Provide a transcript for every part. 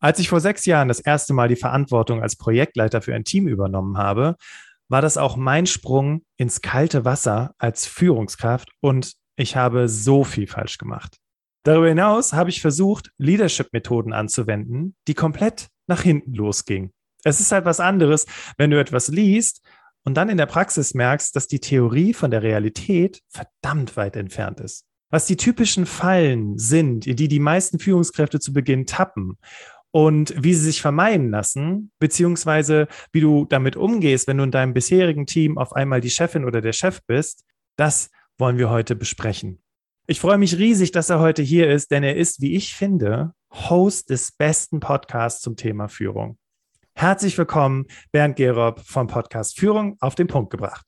Als ich vor sechs Jahren das erste Mal die Verantwortung als Projektleiter für ein Team übernommen habe, war das auch mein Sprung ins kalte Wasser als Führungskraft und ich habe so viel falsch gemacht. Darüber hinaus habe ich versucht, Leadership-Methoden anzuwenden, die komplett nach hinten losgingen. Es ist halt was anderes, wenn du etwas liest und dann in der Praxis merkst, dass die Theorie von der Realität verdammt weit entfernt ist. Was die typischen Fallen sind, in die die meisten Führungskräfte zu Beginn tappen und wie sie sich vermeiden lassen, beziehungsweise wie du damit umgehst, wenn du in deinem bisherigen Team auf einmal die Chefin oder der Chef bist, das wollen wir heute besprechen. Ich freue mich riesig, dass er heute hier ist, denn er ist, wie ich finde, Host des besten Podcasts zum Thema Führung. Herzlich willkommen, Bernd Gerob vom Podcast Führung auf den Punkt gebracht.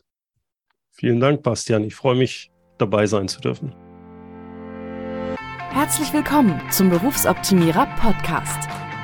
Vielen Dank, Bastian. Ich freue mich, dabei sein zu dürfen. Herzlich willkommen zum Berufsoptimierer Podcast.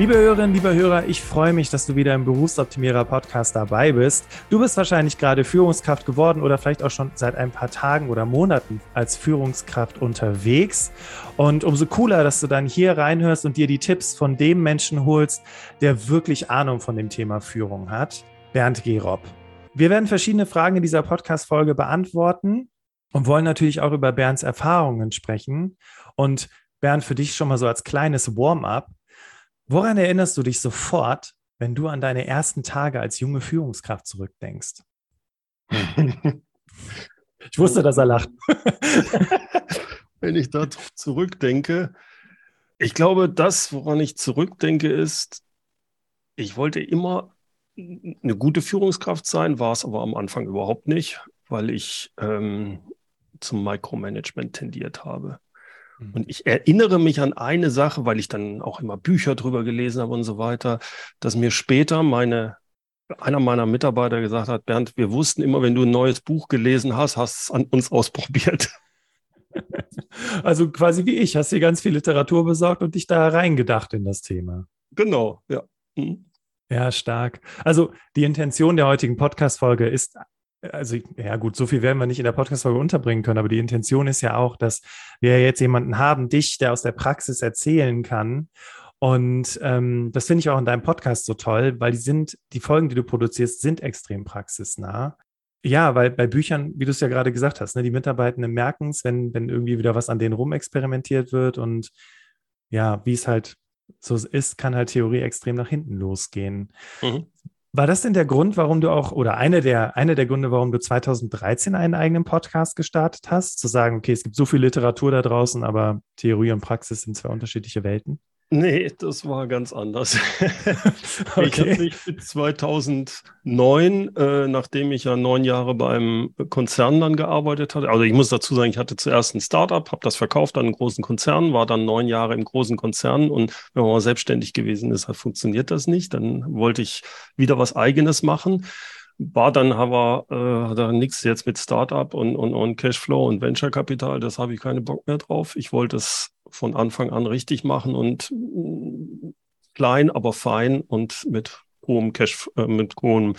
Liebe Hörerinnen, lieber Hörer, ich freue mich, dass du wieder im Berufsoptimierer Podcast dabei bist. Du bist wahrscheinlich gerade Führungskraft geworden oder vielleicht auch schon seit ein paar Tagen oder Monaten als Führungskraft unterwegs. Und umso cooler, dass du dann hier reinhörst und dir die Tipps von dem Menschen holst, der wirklich Ahnung von dem Thema Führung hat, Bernd Gerob. Wir werden verschiedene Fragen in dieser Podcast-Folge beantworten und wollen natürlich auch über Bernds Erfahrungen sprechen. Und Bernd, für dich schon mal so als kleines Warm-up. Woran erinnerst du dich sofort, wenn du an deine ersten Tage als junge Führungskraft zurückdenkst? ich wusste, dass er lacht. wenn ich da zurückdenke, ich glaube, das, woran ich zurückdenke, ist, ich wollte immer eine gute Führungskraft sein, war es aber am Anfang überhaupt nicht, weil ich ähm, zum Micromanagement tendiert habe. Mhm. Und ich erinnere mich an eine Sache, weil ich dann auch immer Bücher drüber gelesen habe und so weiter, dass mir später meine, einer meiner Mitarbeiter gesagt hat, Bernd, wir wussten immer, wenn du ein neues Buch gelesen hast, hast es an uns ausprobiert. Also quasi wie ich, hast dir ganz viel Literatur besorgt und dich da reingedacht in das Thema. Genau, ja. Mhm. Ja, stark. Also die Intention der heutigen Podcast-Folge ist also ja gut, so viel werden wir nicht in der Podcast-Folge unterbringen können, aber die Intention ist ja auch, dass wir jetzt jemanden haben, dich, der aus der Praxis erzählen kann. Und ähm, das finde ich auch in deinem Podcast so toll, weil die sind, die Folgen, die du produzierst, sind extrem praxisnah. Ja, weil bei Büchern, wie du es ja gerade gesagt hast, ne, die Mitarbeitenden merken es, wenn, wenn irgendwie wieder was an denen rumexperimentiert wird und ja, wie es halt so ist, kann halt Theorie extrem nach hinten losgehen. Mhm. War das denn der Grund, warum du auch, oder eine der, eine der Gründe, warum du 2013 einen eigenen Podcast gestartet hast? Zu sagen, okay, es gibt so viel Literatur da draußen, aber Theorie und Praxis sind zwei unterschiedliche Welten? Nee, das war ganz anders. okay. Ich habe mich 2009, äh, nachdem ich ja neun Jahre beim Konzern dann gearbeitet hatte, also ich muss dazu sagen, ich hatte zuerst ein Startup, habe das verkauft an einen großen Konzern, war dann neun Jahre im großen Konzern und wenn man mal selbstständig gewesen ist, funktioniert das nicht. Dann wollte ich wieder was Eigenes machen war dann aber äh, da nichts jetzt mit Startup und, und, und Cashflow und Venture Capital, das habe ich keine Bock mehr drauf. Ich wollte es von Anfang an richtig machen und mm, klein, aber fein und mit hohem Cash, äh, mit hohem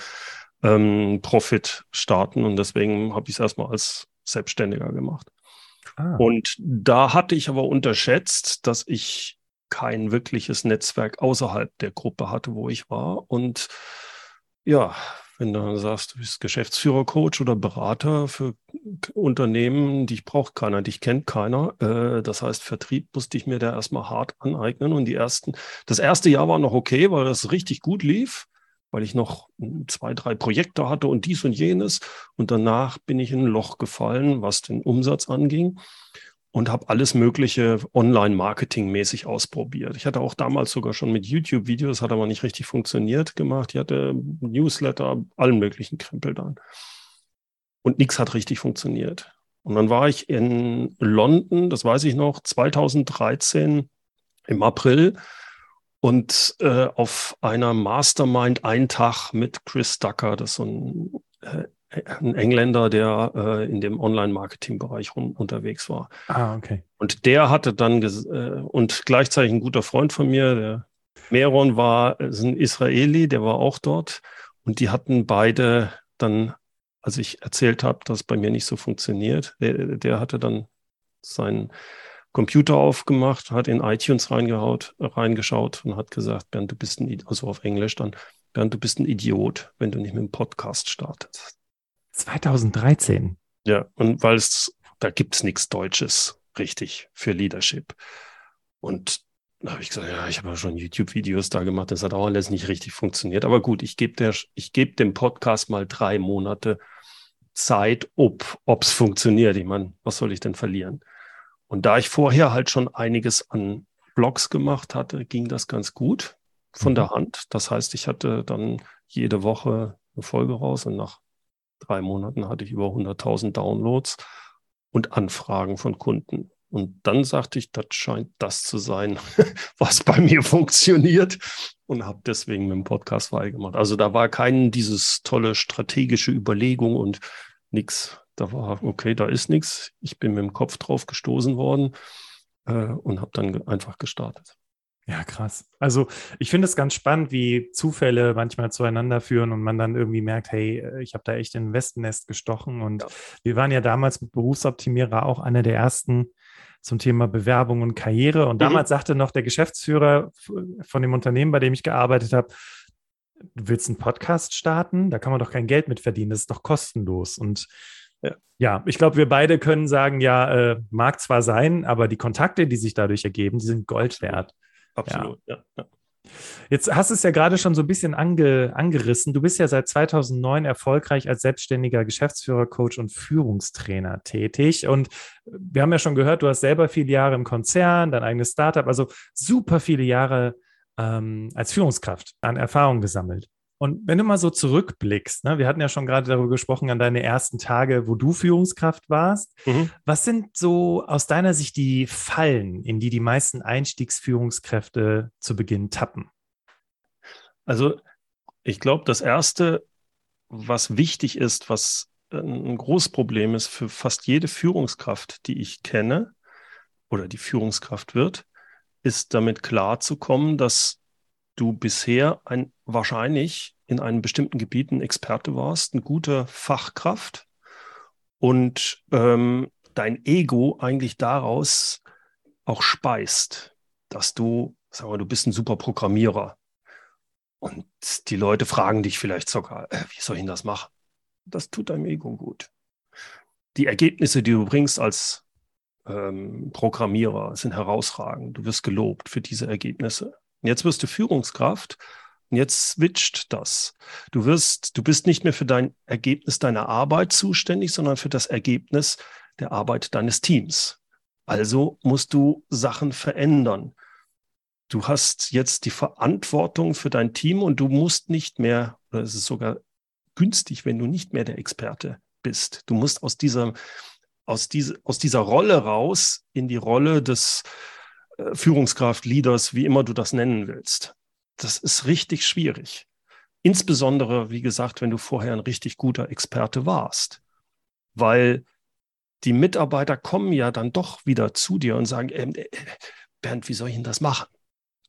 ähm, Profit starten. Und deswegen habe ich es erstmal als Selbstständiger gemacht. Ah. Und da hatte ich aber unterschätzt, dass ich kein wirkliches Netzwerk außerhalb der Gruppe hatte, wo ich war. Und ja, wenn du sagst, du bist Geschäftsführer, Coach oder Berater für Unternehmen, dich braucht keiner, dich kennt keiner. Äh, das heißt, Vertrieb musste ich mir da erstmal hart aneignen. Und die ersten, das erste Jahr war noch okay, weil das richtig gut lief, weil ich noch zwei, drei Projekte hatte und dies und jenes. Und danach bin ich in ein Loch gefallen, was den Umsatz anging und habe alles Mögliche online-marketing-mäßig ausprobiert. Ich hatte auch damals sogar schon mit YouTube-Videos, hat aber nicht richtig funktioniert, gemacht. Ich hatte Newsletter, allen möglichen Krempel dann. Und nichts hat richtig funktioniert. Und dann war ich in London, das weiß ich noch, 2013 im April und äh, auf einer Mastermind einen Tag mit Chris Ducker, das ist so ein, äh, ein Engländer, der äh, in dem Online-Marketing-Bereich unterwegs war. Ah, okay. Und der hatte dann, äh, und gleichzeitig ein guter Freund von mir, der Meron war ist ein Israeli, der war auch dort. Und die hatten beide dann, als ich erzählt habe, dass es bei mir nicht so funktioniert, der, der hatte dann seinen Computer aufgemacht, hat in iTunes reingehaut, reingeschaut und hat gesagt, Bernd, du bist ein, also auf Englisch dann, Bernd, du bist ein Idiot, wenn du nicht mit dem Podcast startest. 2013. Ja, und weil es, da gibt es nichts Deutsches richtig für Leadership. Und da habe ich gesagt, ja, ich habe ja schon YouTube-Videos da gemacht, das hat auch alles nicht richtig funktioniert. Aber gut, ich gebe geb dem Podcast mal drei Monate Zeit, ob es funktioniert. Ich meine, was soll ich denn verlieren? Und da ich vorher halt schon einiges an Blogs gemacht hatte, ging das ganz gut von mhm. der Hand. Das heißt, ich hatte dann jede Woche eine Folge raus und nach drei Monaten hatte ich über 100.000 Downloads und Anfragen von Kunden. Und dann sagte ich, das scheint das zu sein, was bei mir funktioniert und habe deswegen mit dem Podcast weitergemacht. Also da war kein dieses tolle strategische Überlegung und nichts da war, okay, da ist nichts. Ich bin mit dem Kopf drauf gestoßen worden äh, und habe dann einfach gestartet. Ja, krass. Also ich finde es ganz spannend, wie Zufälle manchmal zueinander führen und man dann irgendwie merkt, hey, äh, ich habe da echt in ein Westennest gestochen. Und ja. wir waren ja damals mit Berufsoptimierer auch einer der ersten zum Thema Bewerbung und Karriere. Und mhm. damals sagte noch der Geschäftsführer von dem Unternehmen, bei dem ich gearbeitet habe, du willst einen Podcast starten, da kann man doch kein Geld mit verdienen, das ist doch kostenlos. Und ja, ja ich glaube, wir beide können sagen, ja, äh, mag zwar sein, aber die Kontakte, die sich dadurch ergeben, die sind Gold wert. Absolut, ja. ja. Jetzt hast du es ja gerade schon so ein bisschen ange, angerissen. Du bist ja seit 2009 erfolgreich als selbstständiger Geschäftsführer, Coach und Führungstrainer tätig. Und wir haben ja schon gehört, du hast selber viele Jahre im Konzern, dein eigenes Startup, also super viele Jahre ähm, als Führungskraft an Erfahrung gesammelt. Und wenn du mal so zurückblickst, ne, wir hatten ja schon gerade darüber gesprochen an deine ersten Tage, wo du Führungskraft warst. Mhm. Was sind so aus deiner Sicht die Fallen, in die die meisten Einstiegsführungskräfte zu Beginn tappen? Also ich glaube, das Erste, was wichtig ist, was ein großes Problem ist für fast jede Führungskraft, die ich kenne oder die Führungskraft wird, ist damit klarzukommen, dass du bisher ein wahrscheinlich in einem bestimmten Gebiet ein Experte warst, eine gute Fachkraft und ähm, dein Ego eigentlich daraus auch speist, dass du, sag mal, du bist ein super Programmierer und die Leute fragen dich vielleicht sogar, äh, wie soll ich denn das machen? Das tut deinem Ego gut. Die Ergebnisse, die du bringst als ähm, Programmierer, sind herausragend. Du wirst gelobt für diese Ergebnisse. Jetzt wirst du Führungskraft und jetzt switcht das. Du wirst, du bist nicht mehr für dein Ergebnis deiner Arbeit zuständig, sondern für das Ergebnis der Arbeit deines Teams. Also musst du Sachen verändern. Du hast jetzt die Verantwortung für dein Team und du musst nicht mehr, oder es ist sogar günstig, wenn du nicht mehr der Experte bist. Du musst aus dieser, aus diese, aus dieser Rolle raus in die Rolle des äh, Führungskraft, Leaders, wie immer du das nennen willst. Das ist richtig schwierig. Insbesondere, wie gesagt, wenn du vorher ein richtig guter Experte warst. Weil die Mitarbeiter kommen ja dann doch wieder zu dir und sagen, ähm, äh, Bernd, wie soll ich denn das machen?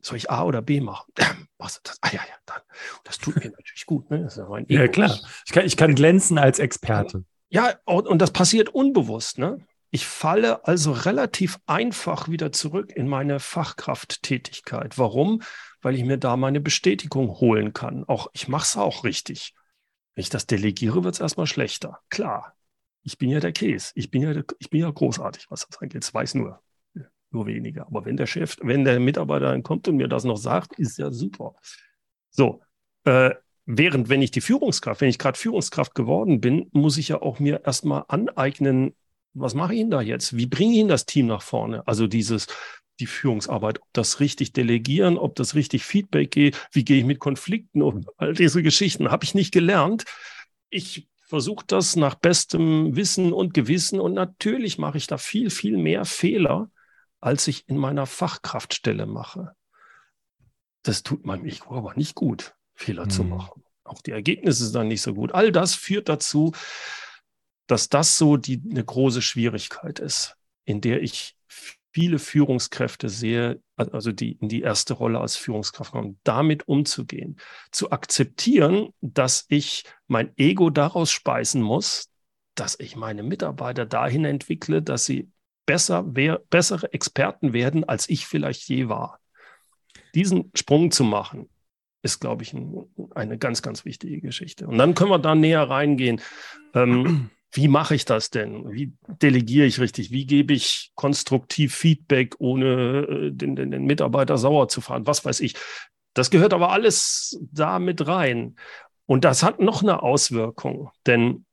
Soll ich A oder B machen? Was das? Ah ja, ja, dann. Das tut mir natürlich gut. Ne? Ja, ja, klar. Ich kann, ich kann glänzen als Experte. Ja, und das passiert unbewusst. Ne? Ich falle also relativ einfach wieder zurück in meine Fachkrafttätigkeit. Warum? Weil ich mir da meine Bestätigung holen kann. Auch ich mache es auch richtig. Wenn ich das delegiere, wird es erstmal schlechter. Klar, ich bin ja der Käse. Ich bin ja, der, ich bin ja großartig, was das angeht. Das weiß nur, nur weniger. Aber wenn der Chef, wenn der Mitarbeiter dann kommt und mir das noch sagt, ist ja super. So, äh, während wenn ich die Führungskraft, wenn ich gerade Führungskraft geworden bin, muss ich ja auch mir erstmal aneignen, was mache ich denn da jetzt? Wie bringe ich denn das Team nach vorne? Also dieses, die Führungsarbeit, ob das richtig delegieren, ob das richtig Feedback geht, wie gehe ich mit Konflikten um? All diese Geschichten habe ich nicht gelernt. Ich versuche das nach bestem Wissen und Gewissen und natürlich mache ich da viel, viel mehr Fehler, als ich in meiner Fachkraftstelle mache. Das tut meinem Ego aber nicht gut, Fehler mhm. zu machen. Auch die Ergebnisse sind dann nicht so gut. All das führt dazu, dass das so die, eine große Schwierigkeit ist, in der ich viele Führungskräfte sehe, also die in die erste Rolle als Führungskraft kommen, damit umzugehen, zu akzeptieren, dass ich mein Ego daraus speisen muss, dass ich meine Mitarbeiter dahin entwickle, dass sie besser, bessere Experten werden, als ich vielleicht je war. Diesen Sprung zu machen, ist, glaube ich, ein, eine ganz, ganz wichtige Geschichte. Und dann können wir da näher reingehen. Ähm, wie mache ich das denn? Wie delegiere ich richtig? Wie gebe ich konstruktiv Feedback, ohne äh, den, den, den Mitarbeiter sauer zu fahren? Was weiß ich. Das gehört aber alles da mit rein. Und das hat noch eine Auswirkung, denn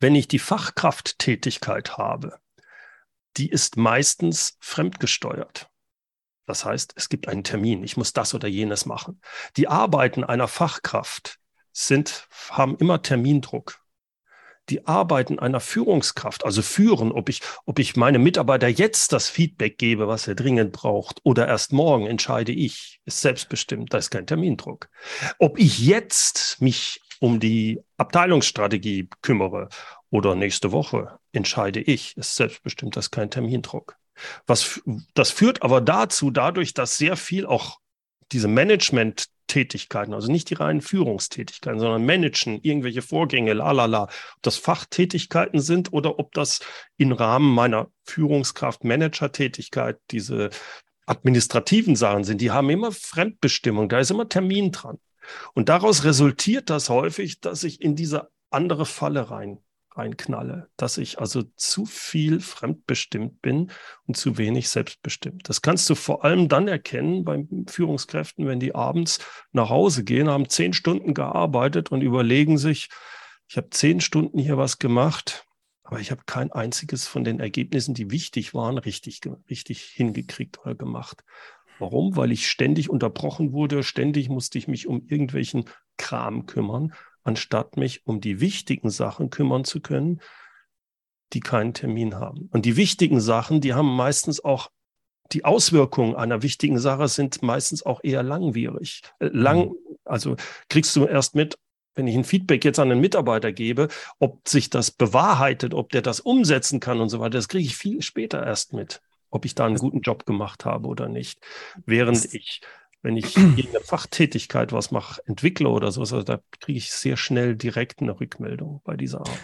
wenn ich die Fachkrafttätigkeit habe, die ist meistens fremdgesteuert. Das heißt, es gibt einen Termin, ich muss das oder jenes machen. Die Arbeiten einer Fachkraft sind, haben immer Termindruck die Arbeiten einer Führungskraft, also führen, ob ich, ob ich meinem Mitarbeiter jetzt das Feedback gebe, was er dringend braucht, oder erst morgen entscheide ich, ist selbstbestimmt, da ist kein Termindruck. Ob ich jetzt mich um die Abteilungsstrategie kümmere oder nächste Woche entscheide ich, ist selbstbestimmt, das ist kein Termindruck. Was, das führt aber dazu, dadurch, dass sehr viel auch diese Management Tätigkeiten, also nicht die reinen Führungstätigkeiten, sondern managen, irgendwelche Vorgänge, lalala, ob das Fachtätigkeiten sind oder ob das im Rahmen meiner Führungskraft Manager-Tätigkeit diese administrativen Sachen sind, die haben immer Fremdbestimmung, da ist immer Termin dran. Und daraus resultiert das häufig, dass ich in diese andere Falle rein reinknalle, dass ich also zu viel fremdbestimmt bin und zu wenig selbstbestimmt. Das kannst du vor allem dann erkennen bei Führungskräften, wenn die abends nach Hause gehen, haben zehn Stunden gearbeitet und überlegen sich, ich habe zehn Stunden hier was gemacht, aber ich habe kein einziges von den Ergebnissen, die wichtig waren, richtig, richtig hingekriegt oder gemacht. Warum? Weil ich ständig unterbrochen wurde, ständig musste ich mich um irgendwelchen Kram kümmern anstatt mich um die wichtigen Sachen kümmern zu können, die keinen Termin haben. Und die wichtigen Sachen, die haben meistens auch die Auswirkungen einer wichtigen Sache sind meistens auch eher langwierig. Äh, lang, mhm. also kriegst du erst mit, wenn ich ein Feedback jetzt an einen Mitarbeiter gebe, ob sich das bewahrheitet, ob der das umsetzen kann und so weiter, das kriege ich viel später erst mit, ob ich da einen guten Job gemacht habe oder nicht. Während ich wenn ich in der Fachtätigkeit was mache, entwickle oder sowas, also da kriege ich sehr schnell direkt eine Rückmeldung bei dieser Arbeit.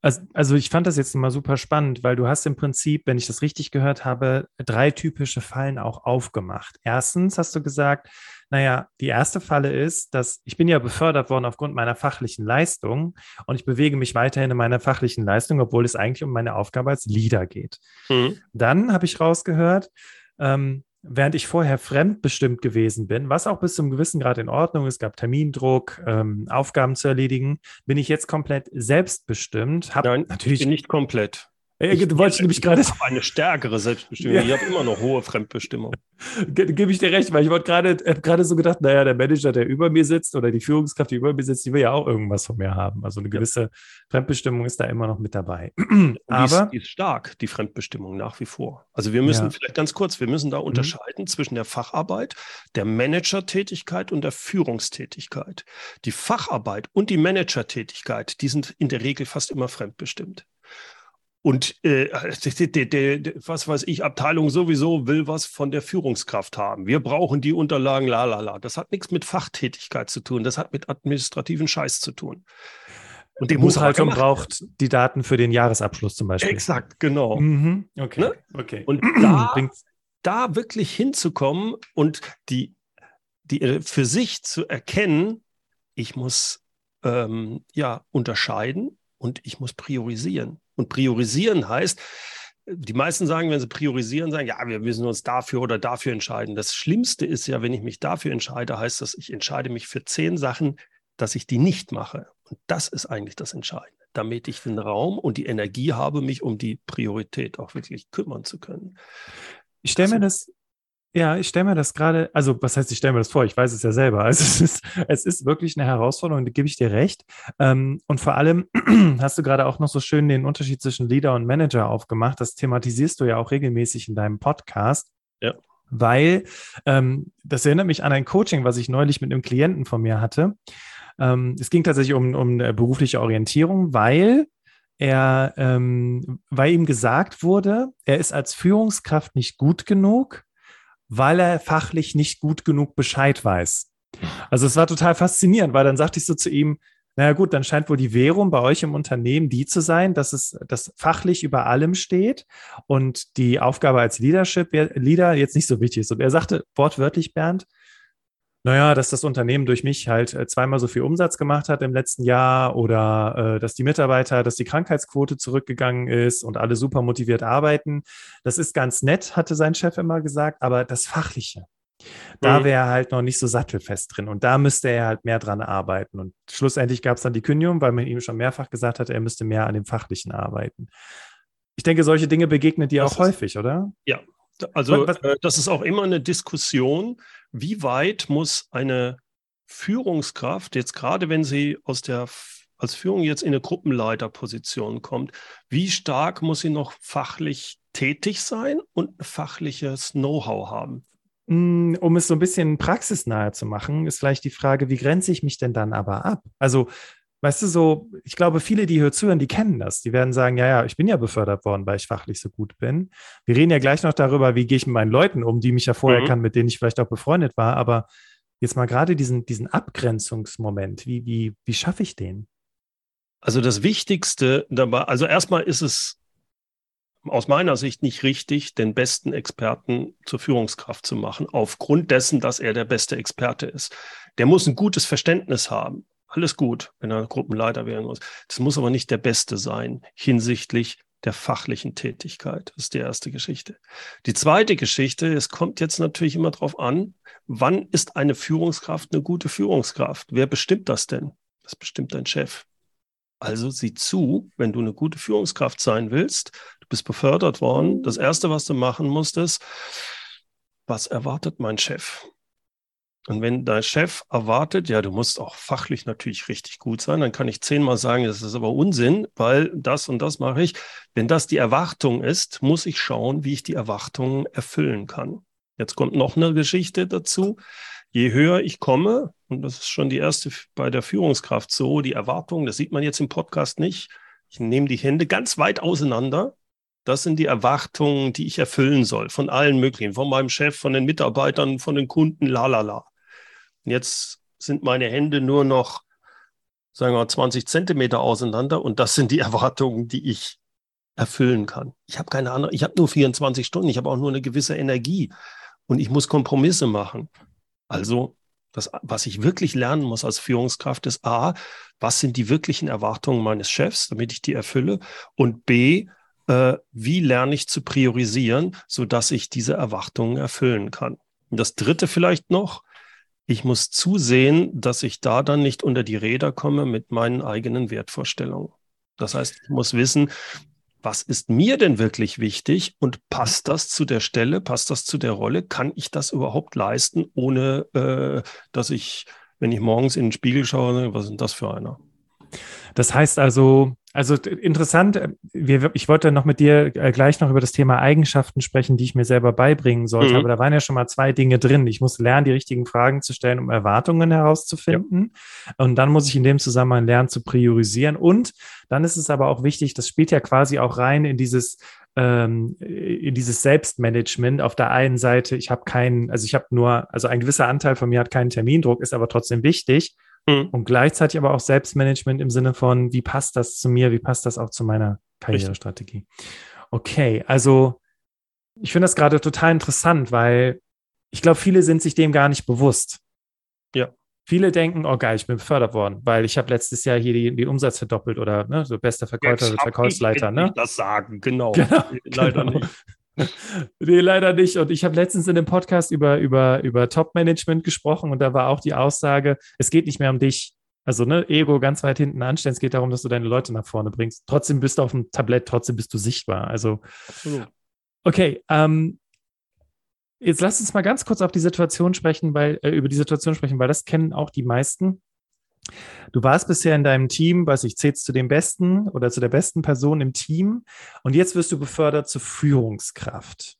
Also, also ich fand das jetzt mal super spannend, weil du hast im Prinzip, wenn ich das richtig gehört habe, drei typische Fallen auch aufgemacht. Erstens hast du gesagt, naja, die erste Falle ist, dass ich bin ja befördert worden aufgrund meiner fachlichen Leistung und ich bewege mich weiterhin in meiner fachlichen Leistung, obwohl es eigentlich um meine Aufgabe als Leader geht. Mhm. Dann habe ich rausgehört, ähm, während ich vorher fremdbestimmt gewesen bin, was auch bis zum gewissen Grad in Ordnung ist, gab Termindruck, ähm, Aufgaben zu erledigen, bin ich jetzt komplett selbstbestimmt. Nein, natürlich nicht komplett. Ich, du wolltest nämlich gerade. Ich habe eine stärkere Selbstbestimmung. Ja. Ich habe immer noch hohe Fremdbestimmung. Ge Gebe ich dir recht, weil ich wollte gerade gerade so gedacht, naja, der Manager, der über mir sitzt oder die Führungskraft, die über mir sitzt, die will ja auch irgendwas von mir haben. Also eine gewisse ja. Fremdbestimmung ist da immer noch mit dabei. Aber die ist, die ist, stark, die Fremdbestimmung nach wie vor. Also wir müssen ja. vielleicht ganz kurz, wir müssen da mhm. unterscheiden mhm. zwischen der Facharbeit, der Managertätigkeit und der Führungstätigkeit. Die Facharbeit und die Managertätigkeit, die sind in der Regel fast immer fremdbestimmt. Und äh, de, de, de, was weiß ich, Abteilung sowieso will was von der Führungskraft haben. Wir brauchen die Unterlagen, la la la. Das hat nichts mit Fachtätigkeit zu tun, das hat mit administrativen Scheiß zu tun. Und die Buchhaltung braucht die Daten für den Jahresabschluss zum Beispiel. Exakt, genau. Mhm. Okay. Ne? okay. Und da, da wirklich hinzukommen und die, die äh, für sich zu erkennen, ich muss ähm, ja unterscheiden und ich muss priorisieren. Und priorisieren heißt, die meisten sagen, wenn sie priorisieren, sagen, ja, wir müssen uns dafür oder dafür entscheiden. Das Schlimmste ist ja, wenn ich mich dafür entscheide, heißt das, ich entscheide mich für zehn Sachen, dass ich die nicht mache. Und das ist eigentlich das Entscheidende, damit ich den Raum und die Energie habe, mich um die Priorität auch wirklich kümmern zu können. Ich stelle mir das Ja, ich stelle mir das gerade, also was heißt, ich stelle mir das vor, ich weiß es ja selber. Also es ist, es ist wirklich eine Herausforderung, da gebe ich dir recht. Ähm, und vor allem hast du gerade auch noch so schön den Unterschied zwischen Leader und Manager aufgemacht. Das thematisierst du ja auch regelmäßig in deinem Podcast. Ja. Weil ähm, das erinnert mich an ein Coaching, was ich neulich mit einem Klienten von mir hatte. Ähm, es ging tatsächlich um, um berufliche Orientierung, weil er, ähm, weil ihm gesagt wurde, er ist als Führungskraft nicht gut genug, weil er fachlich nicht gut genug Bescheid weiß. Also es war total faszinierend, weil dann sagte ich so zu ihm, naja gut, dann scheint wohl die Währung bei euch im Unternehmen die zu sein, dass es das fachlich über allem steht und die Aufgabe als Leadership, Leader jetzt nicht so wichtig ist. Und er sagte wortwörtlich, Bernd, naja, dass das Unternehmen durch mich halt äh, zweimal so viel Umsatz gemacht hat im letzten Jahr oder äh, dass die Mitarbeiter, dass die Krankheitsquote zurückgegangen ist und alle super motiviert arbeiten. Das ist ganz nett, hatte sein Chef immer gesagt, aber das Fachliche, da mhm. wäre er halt noch nicht so sattelfest drin und da müsste er halt mehr dran arbeiten. Und schlussendlich gab es dann die Kündigung, weil man ihm schon mehrfach gesagt hat, er müsste mehr an dem Fachlichen arbeiten. Ich denke, solche Dinge begegnen dir auch häufig, oder? Ja, also was, was, äh, das ist auch immer eine Diskussion, wie weit muss eine Führungskraft, jetzt gerade wenn sie aus der als Führung jetzt in eine Gruppenleiterposition kommt, wie stark muss sie noch fachlich tätig sein und ein fachliches Know-how haben? Hm, um es so ein bisschen praxisnahe zu machen, ist vielleicht die Frage, wie grenze ich mich denn dann aber ab? Also Weißt du, so, ich glaube, viele, die hier zuhören, die kennen das. Die werden sagen, ja, ja, ich bin ja befördert worden, weil ich fachlich so gut bin. Wir reden ja gleich noch darüber, wie gehe ich mit meinen Leuten um, die mich ja vorher mhm. kann, mit denen ich vielleicht auch befreundet war. Aber jetzt mal gerade diesen, diesen Abgrenzungsmoment, wie, wie, wie schaffe ich den? Also das Wichtigste dabei, also erstmal ist es aus meiner Sicht nicht richtig, den besten Experten zur Führungskraft zu machen, aufgrund dessen, dass er der beste Experte ist. Der muss ein gutes Verständnis haben alles gut, wenn er Gruppenleiter werden muss. Das muss aber nicht der Beste sein hinsichtlich der fachlichen Tätigkeit. Das ist die erste Geschichte. Die zweite Geschichte, es kommt jetzt natürlich immer darauf an, wann ist eine Führungskraft eine gute Führungskraft? Wer bestimmt das denn? Das bestimmt dein Chef. Also sieh zu, wenn du eine gute Führungskraft sein willst, du bist befördert worden, das Erste, was du machen musst, ist, was erwartet mein Chef? Und wenn dein Chef erwartet, ja, du musst auch fachlich natürlich richtig gut sein, dann kann ich zehnmal sagen, das ist aber Unsinn, weil das und das mache ich. Wenn das die Erwartung ist, muss ich schauen, wie ich die Erwartungen erfüllen kann. Jetzt kommt noch eine Geschichte dazu. Je höher ich komme, und das ist schon die erste bei der Führungskraft so, die Erwartung, das sieht man jetzt im Podcast nicht. Ich nehme die Hände ganz weit auseinander. Das sind die Erwartungen, die ich erfüllen soll, von allen möglichen, von meinem Chef, von den Mitarbeitern, von den Kunden, la la la. Jetzt sind meine Hände nur noch, sagen wir 20 Zentimeter auseinander und das sind die Erwartungen, die ich erfüllen kann. Ich habe keine andere, ich habe nur 24 Stunden, ich habe auch nur eine gewisse Energie und ich muss Kompromisse machen. Also, das, was ich wirklich lernen muss als Führungskraft ist A, was sind die wirklichen Erwartungen meines Chefs, damit ich die erfülle und B, äh, wie lerne ich zu priorisieren, sodass ich diese Erwartungen erfüllen kann. Und das dritte vielleicht noch, ich muss zusehen, dass ich da dann nicht unter die Räder komme mit meinen eigenen Wertvorstellungen. Das heißt, ich muss wissen, was ist mir denn wirklich wichtig und passt das zu der Stelle, passt das zu der Rolle? Kann ich das überhaupt leisten, ohne äh, dass ich, wenn ich morgens in den Spiegel schaue, was ist das für einer? Das heißt also, also interessant, äh, wir, ich wollte noch mit dir äh, gleich noch über das Thema Eigenschaften sprechen, die ich mir selber beibringen sollte, mhm. aber da waren ja schon mal zwei Dinge drin. Ich muss lernen, die richtigen Fragen zu stellen, um Erwartungen herauszufinden. Ja. Und dann muss ich in dem Zusammenhang lernen zu priorisieren. Und dann ist es aber auch wichtig, das spielt ja quasi auch rein in dieses ähm, in dieses Selbstmanagement. Auf der einen Seite, ich habe keinen, also ich habe nur, also ein gewisser Anteil von mir hat keinen Termindruck, ist aber trotzdem wichtig. Mhm. Und gleichzeitig aber auch Selbstmanagement im Sinne von, wie passt das zu mir, wie passt das auch zu meiner Karrierestrategie. Okay, also ich finde das gerade total interessant, weil ich glaube, viele sind sich dem gar nicht bewusst. Ja. Viele denken, oh geil, ich bin befördert worden, weil ich habe letztes Jahr hier die, den Umsatz verdoppelt oder ne, so bester Verkäufer, Verkaufsleiter. Ne? das sagen, genau. genau Leider genau. nicht. nee, leider nicht. Und ich habe letztens in dem Podcast über, über, über Top-Management gesprochen und da war auch die Aussage, es geht nicht mehr um dich. Also, ne, Ego ganz weit hinten anstellen. Es geht darum, dass du deine Leute nach vorne bringst. Trotzdem bist du auf dem Tablett, trotzdem bist du sichtbar. Also, okay. Ähm, Jetzt lass uns mal ganz kurz auf die Situation sprechen, weil äh, über die Situation sprechen, weil das kennen auch die meisten. Du warst bisher in deinem Team, weiß ich, zählst zu den Besten oder zu der besten Person im Team und jetzt wirst du befördert zur Führungskraft.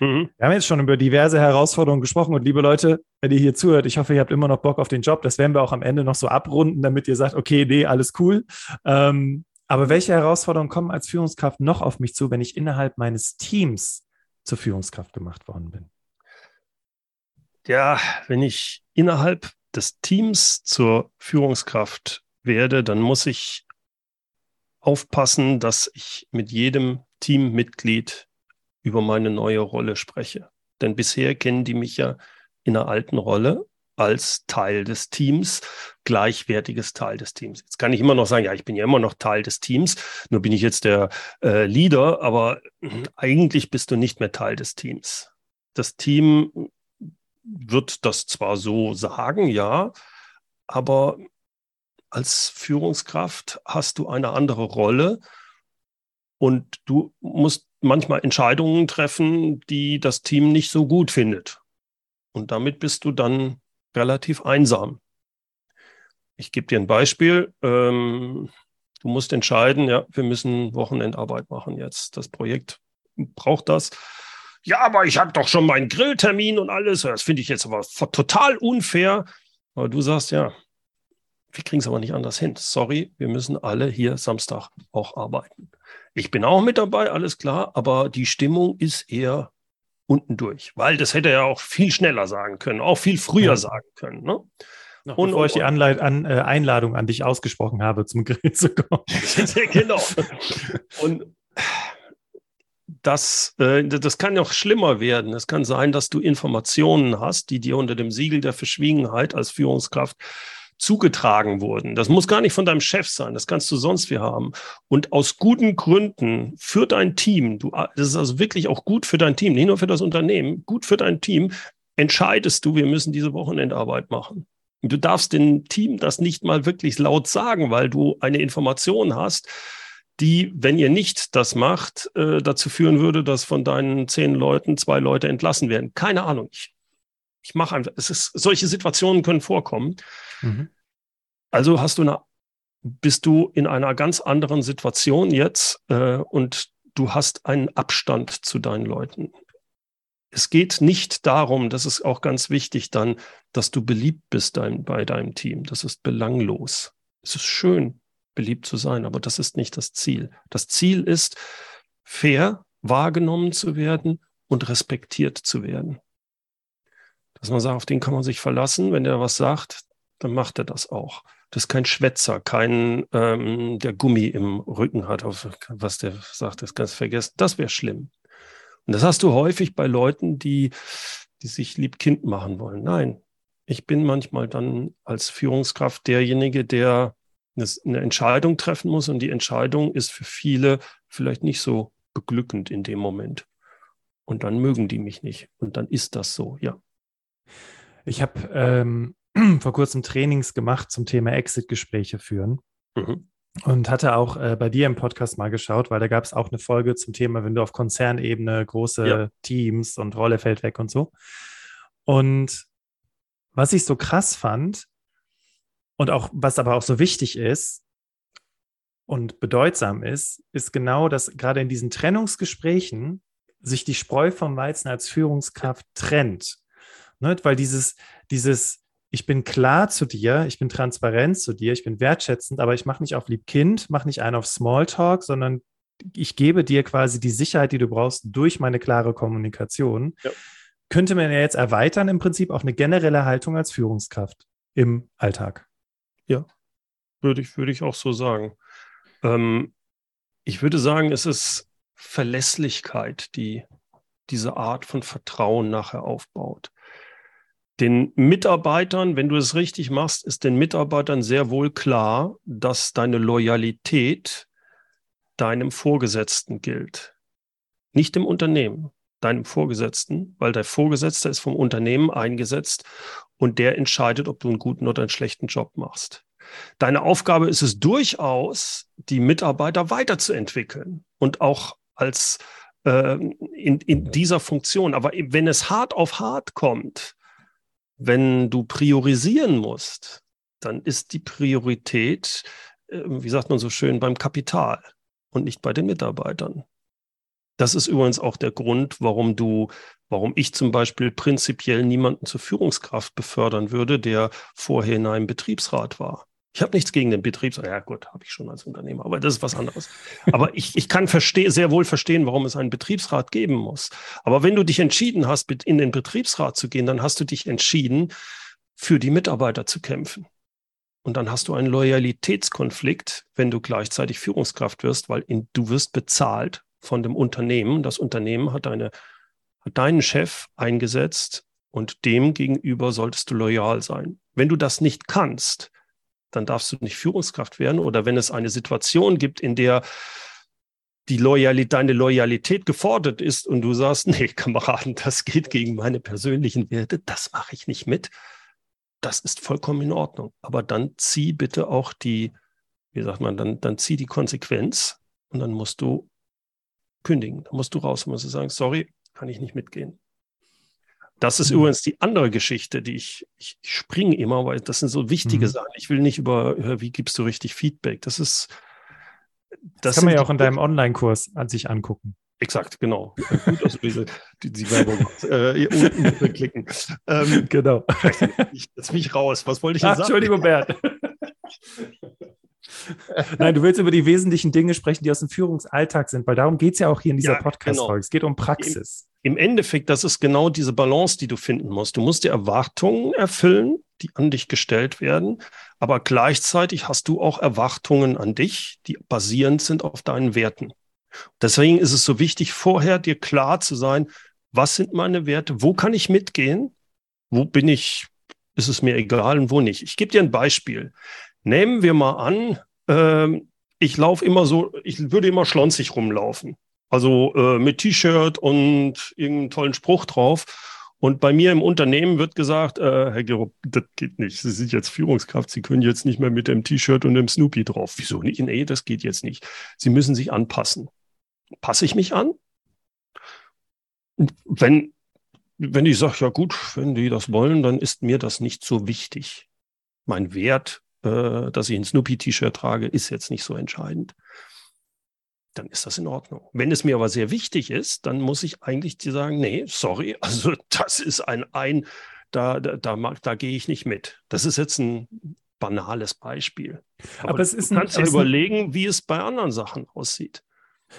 Mhm. Wir haben jetzt schon über diverse Herausforderungen gesprochen und liebe Leute, wenn ihr hier zuhört, ich hoffe, ihr habt immer noch Bock auf den Job. Das werden wir auch am Ende noch so abrunden, damit ihr sagt, okay, nee, alles cool. Ähm, aber welche Herausforderungen kommen als Führungskraft noch auf mich zu, wenn ich innerhalb meines Teams zur Führungskraft gemacht worden bin? Ja, wenn ich innerhalb des Teams zur Führungskraft werde, dann muss ich aufpassen, dass ich mit jedem Teammitglied über meine neue Rolle spreche. Denn bisher kennen die mich ja in einer alten Rolle als Teil des Teams, gleichwertiges Teil des Teams. Jetzt kann ich immer noch sagen, ja, ich bin ja immer noch Teil des Teams, nur bin ich jetzt der äh, Leader, aber eigentlich bist du nicht mehr Teil des Teams. Das Team wird das zwar so sagen, ja, aber als Führungskraft hast du eine andere Rolle und du musst manchmal Entscheidungen treffen, die das Team nicht so gut findet. Und damit bist du dann relativ einsam. Ich gebe dir ein Beispiel. Ähm, du musst entscheiden, ja, wir müssen Wochenendarbeit machen jetzt. Das Projekt braucht das. Ja, aber ich habe doch schon meinen Grilltermin und alles. Das finde ich jetzt aber total unfair. Aber du sagst, ja, wir kriegen es aber nicht anders hin. Sorry, wir müssen alle hier Samstag auch arbeiten. Ich bin auch mit dabei, alles klar, aber die Stimmung ist eher unten durch, weil das hätte er auch viel schneller sagen können, auch viel früher ja. sagen können. Ne? Noch und, bevor ich die Anleit an, äh, Einladung an dich ausgesprochen habe, zum Grill zu kommen. genau. Und das, äh, das kann noch schlimmer werden. Es kann sein, dass du Informationen hast, die dir unter dem Siegel der Verschwiegenheit als Führungskraft zugetragen wurden. Das muss gar nicht von deinem Chef sein, das kannst du sonst wie haben. Und aus guten Gründen für dein Team, du, das ist also wirklich auch gut für dein Team, nicht nur für das Unternehmen, gut für dein Team, entscheidest du, wir müssen diese Wochenendarbeit machen. Und du darfst dem Team das nicht mal wirklich laut sagen, weil du eine Information hast, die, wenn ihr nicht das macht, äh, dazu führen würde, dass von deinen zehn Leuten zwei Leute entlassen werden. Keine Ahnung. Ich ich mache einfach, es ist, solche Situationen können vorkommen. Mhm. Also hast du eine, bist du in einer ganz anderen Situation jetzt äh, und du hast einen Abstand zu deinen Leuten. Es geht nicht darum, das ist auch ganz wichtig dann, dass du beliebt bist dein, bei deinem Team. Das ist belanglos. Es ist schön, beliebt zu sein, aber das ist nicht das Ziel. Das Ziel ist, fair wahrgenommen zu werden und respektiert zu werden dass man sagt, auf den kann man sich verlassen. Wenn der was sagt, dann macht er das auch. Das ist kein Schwätzer, kein, ähm, der Gummi im Rücken hat, auf was der sagt, das du vergessen. Das wäre schlimm. Und das hast du häufig bei Leuten, die, die sich lieb Kind machen wollen. Nein, ich bin manchmal dann als Führungskraft derjenige, der eine Entscheidung treffen muss und die Entscheidung ist für viele vielleicht nicht so beglückend in dem Moment. Und dann mögen die mich nicht. Und dann ist das so, ja. Ich habe ähm, vor kurzem Trainings gemacht zum Thema Exit-Gespräche führen. Mhm. Und hatte auch äh, bei dir im Podcast mal geschaut, weil da gab es auch eine Folge zum Thema, wenn du auf Konzernebene große ja. Teams und Rolle fällt weg und so. Und was ich so krass fand und auch was aber auch so wichtig ist und bedeutsam ist, ist genau, dass gerade in diesen Trennungsgesprächen sich die Spreu vom Weizen als Führungskraft trennt. Ne? Weil dieses, dieses, ich bin klar zu dir, ich bin transparent zu dir, ich bin wertschätzend, aber ich mache nicht auf Liebkind, mache nicht einen auf Smalltalk, sondern ich gebe dir quasi die Sicherheit, die du brauchst, durch meine klare Kommunikation. Ja. Könnte man ja jetzt erweitern im Prinzip auf eine generelle Haltung als Führungskraft im Alltag. Ja, würde ich, würde ich auch so sagen. Ähm, ich würde sagen, es ist Verlässlichkeit, die diese Art von Vertrauen nachher aufbaut den Mitarbeitern, wenn du es richtig machst, ist den Mitarbeitern sehr wohl klar, dass deine Loyalität deinem Vorgesetzten gilt. Nicht dem Unternehmen, deinem Vorgesetzten, weil der Vorgesetzte ist vom Unternehmen eingesetzt und der entscheidet, ob du einen guten oder einen schlechten Job machst. Deine Aufgabe ist es durchaus, die Mitarbeiter weiterzuentwickeln und auch als äh, in, in dieser Funktion. Aber wenn es hart auf hart kommt, wenn du priorisieren musst, dann ist die Priorität, äh, wie sagt man so schön, beim Kapital und nicht bei den Mitarbeitern. Das ist übrigens auch der Grund, warum du, warum ich zum Beispiel prinzipiell niemanden zur Führungskraft befördern würde, der vorher in einem Betriebsrat war. Ich habe nichts gegen den Betriebsrat. Ja, gut, habe ich schon als Unternehmer, aber das ist was anderes. aber ich, ich kann versteh, sehr wohl verstehen, warum es einen Betriebsrat geben muss. Aber wenn du dich entschieden hast, in den Betriebsrat zu gehen, dann hast du dich entschieden, für die Mitarbeiter zu kämpfen. Und dann hast du einen Loyalitätskonflikt, wenn du gleichzeitig Führungskraft wirst, weil in, du wirst bezahlt von dem Unternehmen. Das Unternehmen hat, eine, hat deinen Chef eingesetzt und dem gegenüber solltest du loyal sein. Wenn du das nicht kannst, dann darfst du nicht Führungskraft werden. Oder wenn es eine Situation gibt, in der die Loyalität, deine Loyalität gefordert ist und du sagst, nee, Kameraden, das geht gegen meine persönlichen Werte, das mache ich nicht mit. Das ist vollkommen in Ordnung. Aber dann zieh bitte auch die, wie sagt man, dann, dann zieh die Konsequenz und dann musst du kündigen. Dann musst du raus, musst du sagen, sorry, kann ich nicht mitgehen. Das ist mhm. übrigens die andere Geschichte, die ich, ich springe immer, weil das sind so wichtige mhm. Sachen. Ich will nicht über, wie gibst du richtig Feedback. Das ist. Das, das kann man ja auch in deinem Online-Kurs an sich angucken. Exakt, genau. Gut, also diese, die, die Werbung äh, unten klicken. Ähm, genau. Jetzt bin ich raus. Was wollte ich denn Ach, sagen? Entschuldigung, Bert. Nein, du willst über die wesentlichen Dinge sprechen, die aus dem Führungsalltag sind, weil darum geht es ja auch hier in dieser ja, Podcast-Folge. Genau. Es geht um Praxis. Im, Im Endeffekt, das ist genau diese Balance, die du finden musst. Du musst die Erwartungen erfüllen, die an dich gestellt werden, aber gleichzeitig hast du auch Erwartungen an dich, die basierend sind auf deinen Werten. Deswegen ist es so wichtig, vorher dir klar zu sein, was sind meine Werte, wo kann ich mitgehen, wo bin ich, ist es mir egal und wo nicht. Ich gebe dir ein Beispiel. Nehmen wir mal an, äh, ich laufe immer so, ich würde immer schlonzig rumlaufen. Also äh, mit T-Shirt und irgendeinen tollen Spruch drauf. Und bei mir im Unternehmen wird gesagt, äh, Herr Gerob, das geht nicht. Sie sind jetzt Führungskraft. Sie können jetzt nicht mehr mit dem T-Shirt und dem Snoopy drauf. Wieso nicht? Nee, das geht jetzt nicht. Sie müssen sich anpassen. Passe ich mich an? Wenn, wenn ich sage, ja gut, wenn die das wollen, dann ist mir das nicht so wichtig. Mein Wert äh, dass ich ein Snoopy-T-Shirt trage, ist jetzt nicht so entscheidend. Dann ist das in Ordnung. Wenn es mir aber sehr wichtig ist, dann muss ich eigentlich dir sagen, nee, sorry, also das ist ein ein, da, da, da, mag, da gehe ich nicht mit. Das ist jetzt ein banales Beispiel. Aber, aber es ist du kannst dir überlegen, wie es bei anderen Sachen aussieht.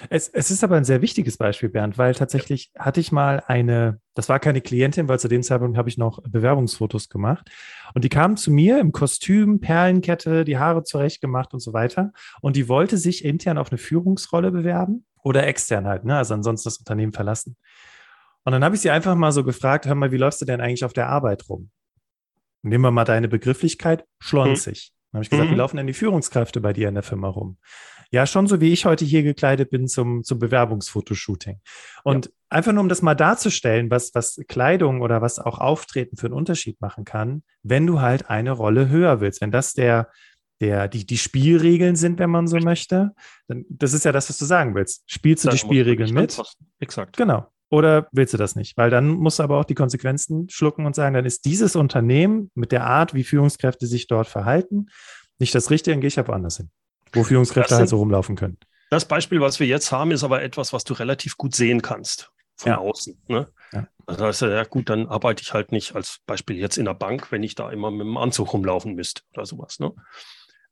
Es, es ist aber ein sehr wichtiges Beispiel, Bernd, weil tatsächlich hatte ich mal eine, das war keine Klientin, weil zu dem Zeitpunkt habe ich noch Bewerbungsfotos gemacht. Und die kam zu mir im Kostüm, Perlenkette, die Haare zurecht gemacht und so weiter. Und die wollte sich intern auf eine Führungsrolle bewerben oder extern halt, ne? also ansonsten das Unternehmen verlassen. Und dann habe ich sie einfach mal so gefragt, hör mal, wie läufst du denn eigentlich auf der Arbeit rum? Nehmen wir mal deine Begrifflichkeit, schlonzig. Dann habe ich gesagt, mhm. wie laufen denn die Führungskräfte bei dir in der Firma rum? Ja, schon so wie ich heute hier gekleidet bin zum, zum Bewerbungsfotoshooting. Und ja. einfach nur, um das mal darzustellen, was, was Kleidung oder was auch Auftreten für einen Unterschied machen kann, wenn du halt eine Rolle höher willst. Wenn das der, der, die, die Spielregeln sind, wenn man so möchte, dann, das ist ja das, was du sagen willst. Spielst du dann die Spielregeln mit? Exakt. Genau. Oder willst du das nicht? Weil dann musst du aber auch die Konsequenzen schlucken und sagen, dann ist dieses Unternehmen mit der Art, wie Führungskräfte sich dort verhalten, nicht das Richtige, dann gehe ich aber woanders hin wo Führungskräfte halt so rumlaufen können. Das Beispiel, was wir jetzt haben, ist aber etwas, was du relativ gut sehen kannst von ja. außen. Ne? Ja. Das heißt, ja gut, dann arbeite ich halt nicht als Beispiel jetzt in der Bank, wenn ich da immer mit dem Anzug rumlaufen müsste oder sowas. Ne?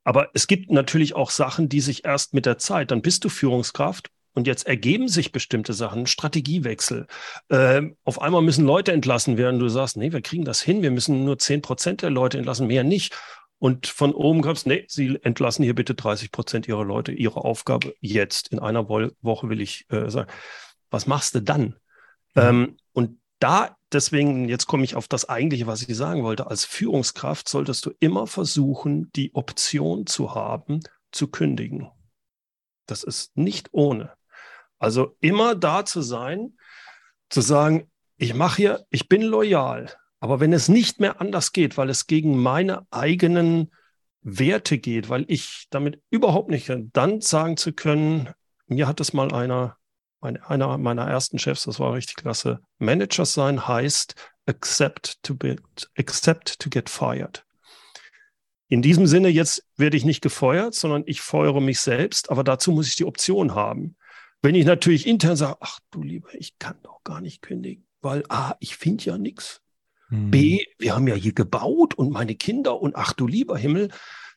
Aber es gibt natürlich auch Sachen, die sich erst mit der Zeit, dann bist du Führungskraft und jetzt ergeben sich bestimmte Sachen, Strategiewechsel. Äh, auf einmal müssen Leute entlassen werden. Du sagst, nee, wir kriegen das hin, wir müssen nur 10 Prozent der Leute entlassen, mehr nicht. Und von oben kam es, nee, Sie entlassen hier bitte 30 Prozent Ihrer Leute. Ihre Aufgabe jetzt in einer Woche will ich äh, sagen. Was machst du dann? Mhm. Ähm, und da, deswegen, jetzt komme ich auf das eigentliche, was ich sagen wollte. Als Führungskraft solltest du immer versuchen, die Option zu haben, zu kündigen. Das ist nicht ohne. Also immer da zu sein, zu sagen, ich mache hier, ich bin loyal. Aber wenn es nicht mehr anders geht, weil es gegen meine eigenen Werte geht, weil ich damit überhaupt nicht, dann sagen zu können, mir hat es mal einer einer meiner ersten Chefs, das war richtig klasse. Manager sein heißt accept to, be, accept to get fired. In diesem Sinne, jetzt werde ich nicht gefeuert, sondern ich feuere mich selbst, aber dazu muss ich die Option haben. Wenn ich natürlich intern sage, ach du lieber, ich kann doch gar nicht kündigen, weil A, ich finde ja nichts. Hm. B, wir haben ja hier gebaut und meine Kinder und ach du lieber Himmel,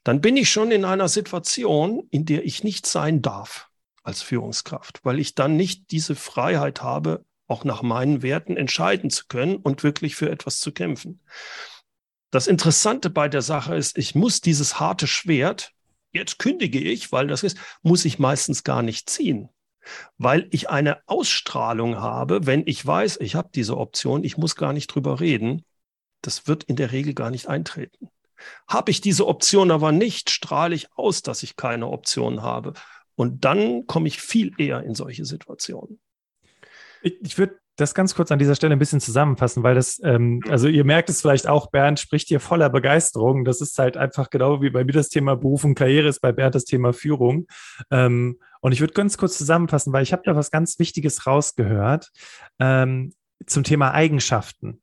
dann bin ich schon in einer Situation, in der ich nicht sein darf als Führungskraft, weil ich dann nicht diese Freiheit habe, auch nach meinen Werten entscheiden zu können und wirklich für etwas zu kämpfen. Das Interessante bei der Sache ist, ich muss dieses harte Schwert, jetzt kündige ich, weil das ist, muss ich meistens gar nicht ziehen weil ich eine Ausstrahlung habe, wenn ich weiß, ich habe diese Option, ich muss gar nicht drüber reden, das wird in der Regel gar nicht eintreten. Habe ich diese Option aber nicht, strahle ich aus, dass ich keine Option habe. Und dann komme ich viel eher in solche Situationen. Ich, ich würde das ganz kurz an dieser Stelle ein bisschen zusammenfassen, weil das, ähm, also ihr merkt es vielleicht auch, Bernd spricht hier voller Begeisterung. Das ist halt einfach genau wie bei mir das Thema Beruf und Karriere ist, bei Bernd das Thema Führung. Ähm, und ich würde ganz kurz zusammenfassen, weil ich habe da was ganz Wichtiges rausgehört ähm, zum Thema Eigenschaften.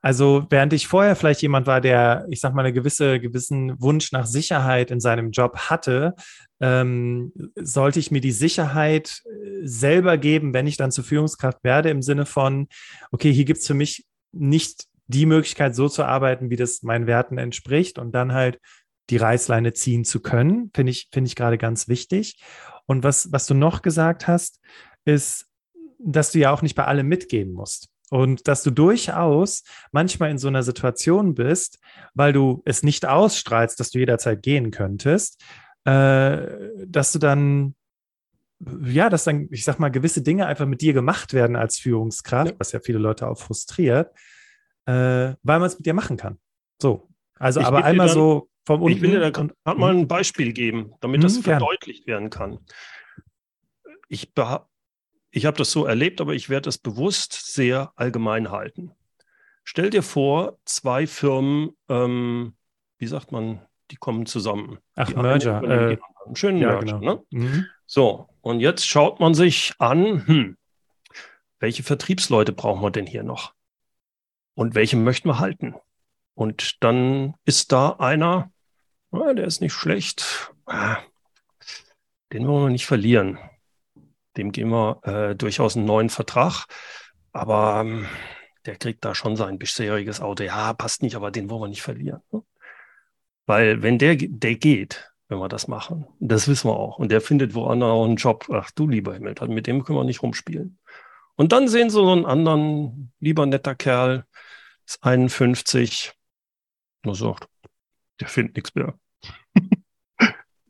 Also während ich vorher vielleicht jemand war, der, ich sag mal, einen gewisse, gewissen Wunsch nach Sicherheit in seinem Job hatte, ähm, sollte ich mir die Sicherheit äh, selber geben, wenn ich dann zur Führungskraft werde, im Sinne von, okay, hier gibt es für mich nicht die Möglichkeit, so zu arbeiten, wie das meinen Werten entspricht und dann halt die Reißleine ziehen zu können, finde ich, finde ich gerade ganz wichtig. Und was, was du noch gesagt hast, ist, dass du ja auch nicht bei allem mitgehen musst. Und dass du durchaus manchmal in so einer Situation bist, weil du es nicht ausstrahlst, dass du jederzeit gehen könntest, äh, dass du dann, ja, dass dann, ich sag mal, gewisse Dinge einfach mit dir gemacht werden als Führungskraft, ja. was ja viele Leute auch frustriert, äh, weil man es mit dir machen kann. So. Also, ich aber einmal dann, so vom. Ich will dir da mal ein Beispiel geben, damit das mhm, verdeutlicht werden kann. Ich ich habe das so erlebt, aber ich werde es bewusst sehr allgemein halten. Stell dir vor, zwei Firmen, ähm, wie sagt man, die kommen zusammen. Ach, Merger. Äh, schönen ja, Merger. Genau. Ne? Mhm. So, und jetzt schaut man sich an, hm, welche Vertriebsleute brauchen wir denn hier noch? Und welche möchten wir halten? Und dann ist da einer, ah, der ist nicht schlecht, ah, den wollen wir nicht verlieren. Dem geben wir äh, durchaus einen neuen Vertrag. Aber ähm, der kriegt da schon sein bisheriges Auto. Ja, passt nicht, aber den wollen wir nicht verlieren. Ne? Weil wenn der, der geht, wenn wir das machen, das wissen wir auch, und der findet woanders auch einen Job, ach du lieber Himmel, mit dem können wir nicht rumspielen. Und dann sehen sie so einen anderen, lieber netter Kerl, ist 51, nur sagt, der findet nichts mehr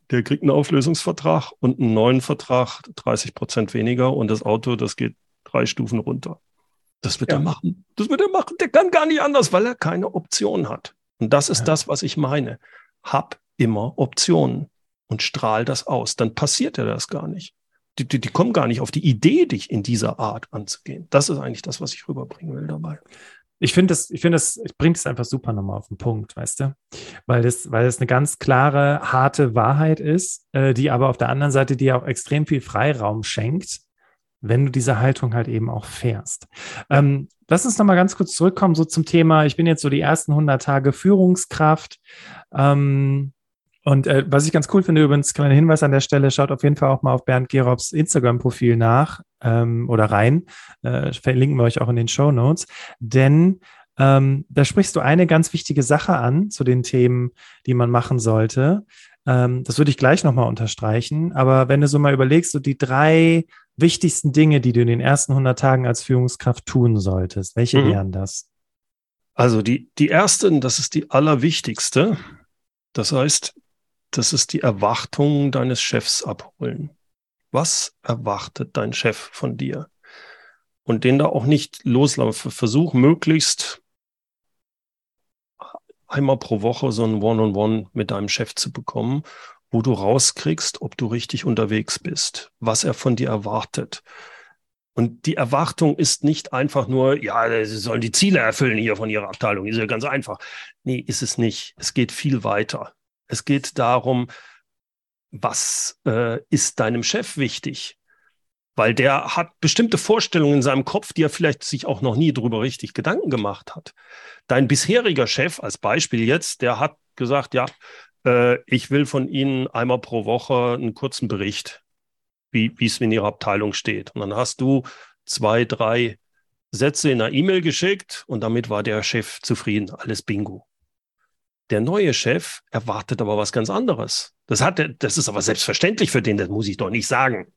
der kriegt einen Auflösungsvertrag und einen neuen Vertrag, 30 Prozent weniger und das Auto, das geht drei Stufen runter. Das wird ja. er machen. Das wird er machen. Der kann gar nicht anders, weil er keine Option hat. Und das ist ja. das, was ich meine. Hab immer Optionen und strahl das aus. Dann passiert er das gar nicht. Die, die, die kommen gar nicht auf die Idee, dich in dieser Art anzugehen. Das ist eigentlich das, was ich rüberbringen will dabei ich finde das, ich finde das, ich bringt es einfach super nochmal auf den Punkt, weißt du? Weil das, weil das eine ganz klare, harte Wahrheit ist, äh, die aber auf der anderen Seite dir auch extrem viel Freiraum schenkt, wenn du diese Haltung halt eben auch fährst. Ähm, lass uns nochmal ganz kurz zurückkommen, so zum Thema, ich bin jetzt so die ersten 100 Tage Führungskraft. Ähm, und äh, was ich ganz cool finde, übrigens, kleiner Hinweis an der Stelle, schaut auf jeden Fall auch mal auf Bernd Gerobs Instagram-Profil nach ähm, oder rein. Äh, verlinken wir euch auch in den Show Notes. Denn ähm, da sprichst du eine ganz wichtige Sache an zu den Themen, die man machen sollte. Ähm, das würde ich gleich nochmal unterstreichen. Aber wenn du so mal überlegst, so die drei wichtigsten Dinge, die du in den ersten 100 Tagen als Führungskraft tun solltest, welche mhm. wären das? Also die, die erste, das ist die allerwichtigste. Das heißt, das ist die Erwartung deines Chefs abholen. Was erwartet dein Chef von dir? Und den da auch nicht loslaufen. Versuch möglichst einmal pro Woche so ein One-on-One -on -One mit deinem Chef zu bekommen, wo du rauskriegst, ob du richtig unterwegs bist, was er von dir erwartet. Und die Erwartung ist nicht einfach nur, ja, sie sollen die Ziele erfüllen hier von ihrer Abteilung. Ist ja ganz einfach. Nee, ist es nicht. Es geht viel weiter. Es geht darum, was äh, ist deinem Chef wichtig? weil der hat bestimmte Vorstellungen in seinem Kopf, die er vielleicht sich auch noch nie darüber richtig Gedanken gemacht hat. Dein bisheriger Chef, als Beispiel jetzt, der hat gesagt, ja, äh, ich will von Ihnen einmal pro Woche einen kurzen Bericht, wie es in Ihrer Abteilung steht. Und dann hast du zwei, drei Sätze in einer E-Mail geschickt und damit war der Chef zufrieden. Alles Bingo. Der neue Chef erwartet aber was ganz anderes. Das, hat, das ist aber selbstverständlich für den, das muss ich doch nicht sagen.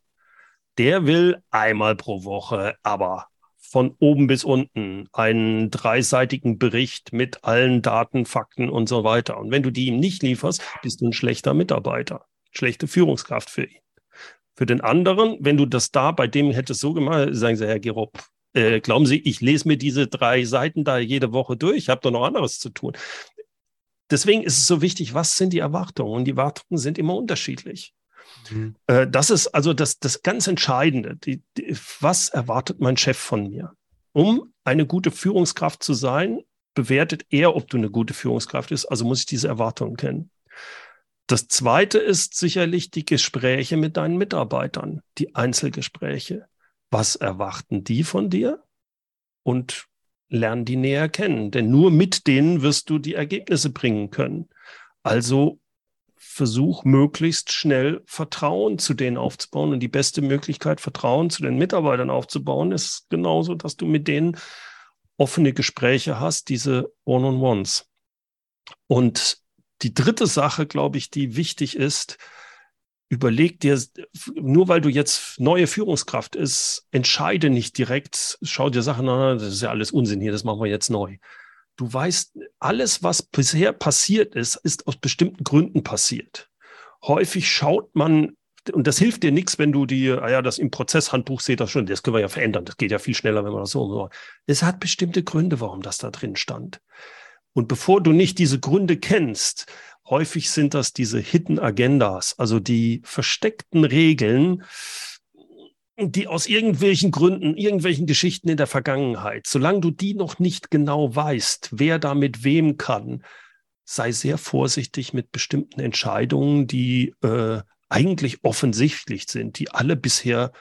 Der will einmal pro Woche, aber von oben bis unten einen dreiseitigen Bericht mit allen Daten, Fakten und so weiter. Und wenn du die ihm nicht lieferst, bist du ein schlechter Mitarbeiter, schlechte Führungskraft für ihn. Für den anderen, wenn du das da bei dem hättest so gemacht, sagen sie, Herr Gerob, äh, glauben Sie, ich lese mir diese drei Seiten da jede Woche durch, ich habe doch noch anderes zu tun. Deswegen ist es so wichtig, was sind die Erwartungen? Und die Erwartungen sind immer unterschiedlich. Mhm. Äh, das ist also das, das ganz Entscheidende. Die, die, was erwartet mein Chef von mir? Um eine gute Führungskraft zu sein, bewertet er, ob du eine gute Führungskraft bist. Also muss ich diese Erwartungen kennen. Das zweite ist sicherlich die Gespräche mit deinen Mitarbeitern, die Einzelgespräche. Was erwarten die von dir? Und lernen die näher kennen, denn nur mit denen wirst du die Ergebnisse bringen können. Also versuch möglichst schnell Vertrauen zu denen aufzubauen. Und die beste Möglichkeit, Vertrauen zu den Mitarbeitern aufzubauen, ist genauso, dass du mit denen offene Gespräche hast, diese One-on-Ones. Und die dritte Sache, glaube ich, die wichtig ist, überleg dir, nur weil du jetzt neue Führungskraft ist, entscheide nicht direkt, schau dir Sachen an, das ist ja alles Unsinn hier, das machen wir jetzt neu. Du weißt, alles, was bisher passiert ist, ist aus bestimmten Gründen passiert. Häufig schaut man, und das hilft dir nichts, wenn du die, ah ja, das im Prozesshandbuch seht das schon, das können wir ja verändern, das geht ja viel schneller, wenn man das so so. Es hat bestimmte Gründe, warum das da drin stand. Und bevor du nicht diese Gründe kennst, Häufig sind das diese Hidden Agendas, also die versteckten Regeln, die aus irgendwelchen Gründen, irgendwelchen Geschichten in der Vergangenheit, solange du die noch nicht genau weißt, wer da mit wem kann, sei sehr vorsichtig mit bestimmten Entscheidungen, die äh, eigentlich offensichtlich sind, die alle bisher,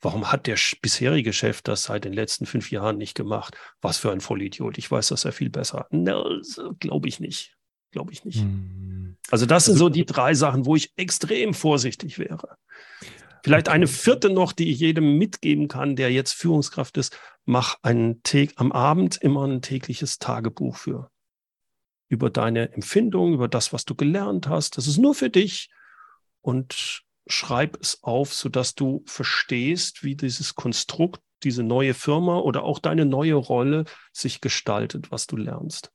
warum hat der bisherige Chef das seit den letzten fünf Jahren nicht gemacht? Was für ein Vollidiot, ich weiß das ja viel besser. No, glaube ich nicht. Glaube ich nicht. Hm. Also das sind also so die drei Sachen, wo ich extrem vorsichtig wäre. Vielleicht eine vierte noch, die ich jedem mitgeben kann, der jetzt Führungskraft ist. Mach einen am Abend immer ein tägliches Tagebuch für. Über deine Empfindungen, über das, was du gelernt hast. Das ist nur für dich. Und schreib es auf, sodass du verstehst, wie dieses Konstrukt, diese neue Firma oder auch deine neue Rolle sich gestaltet, was du lernst.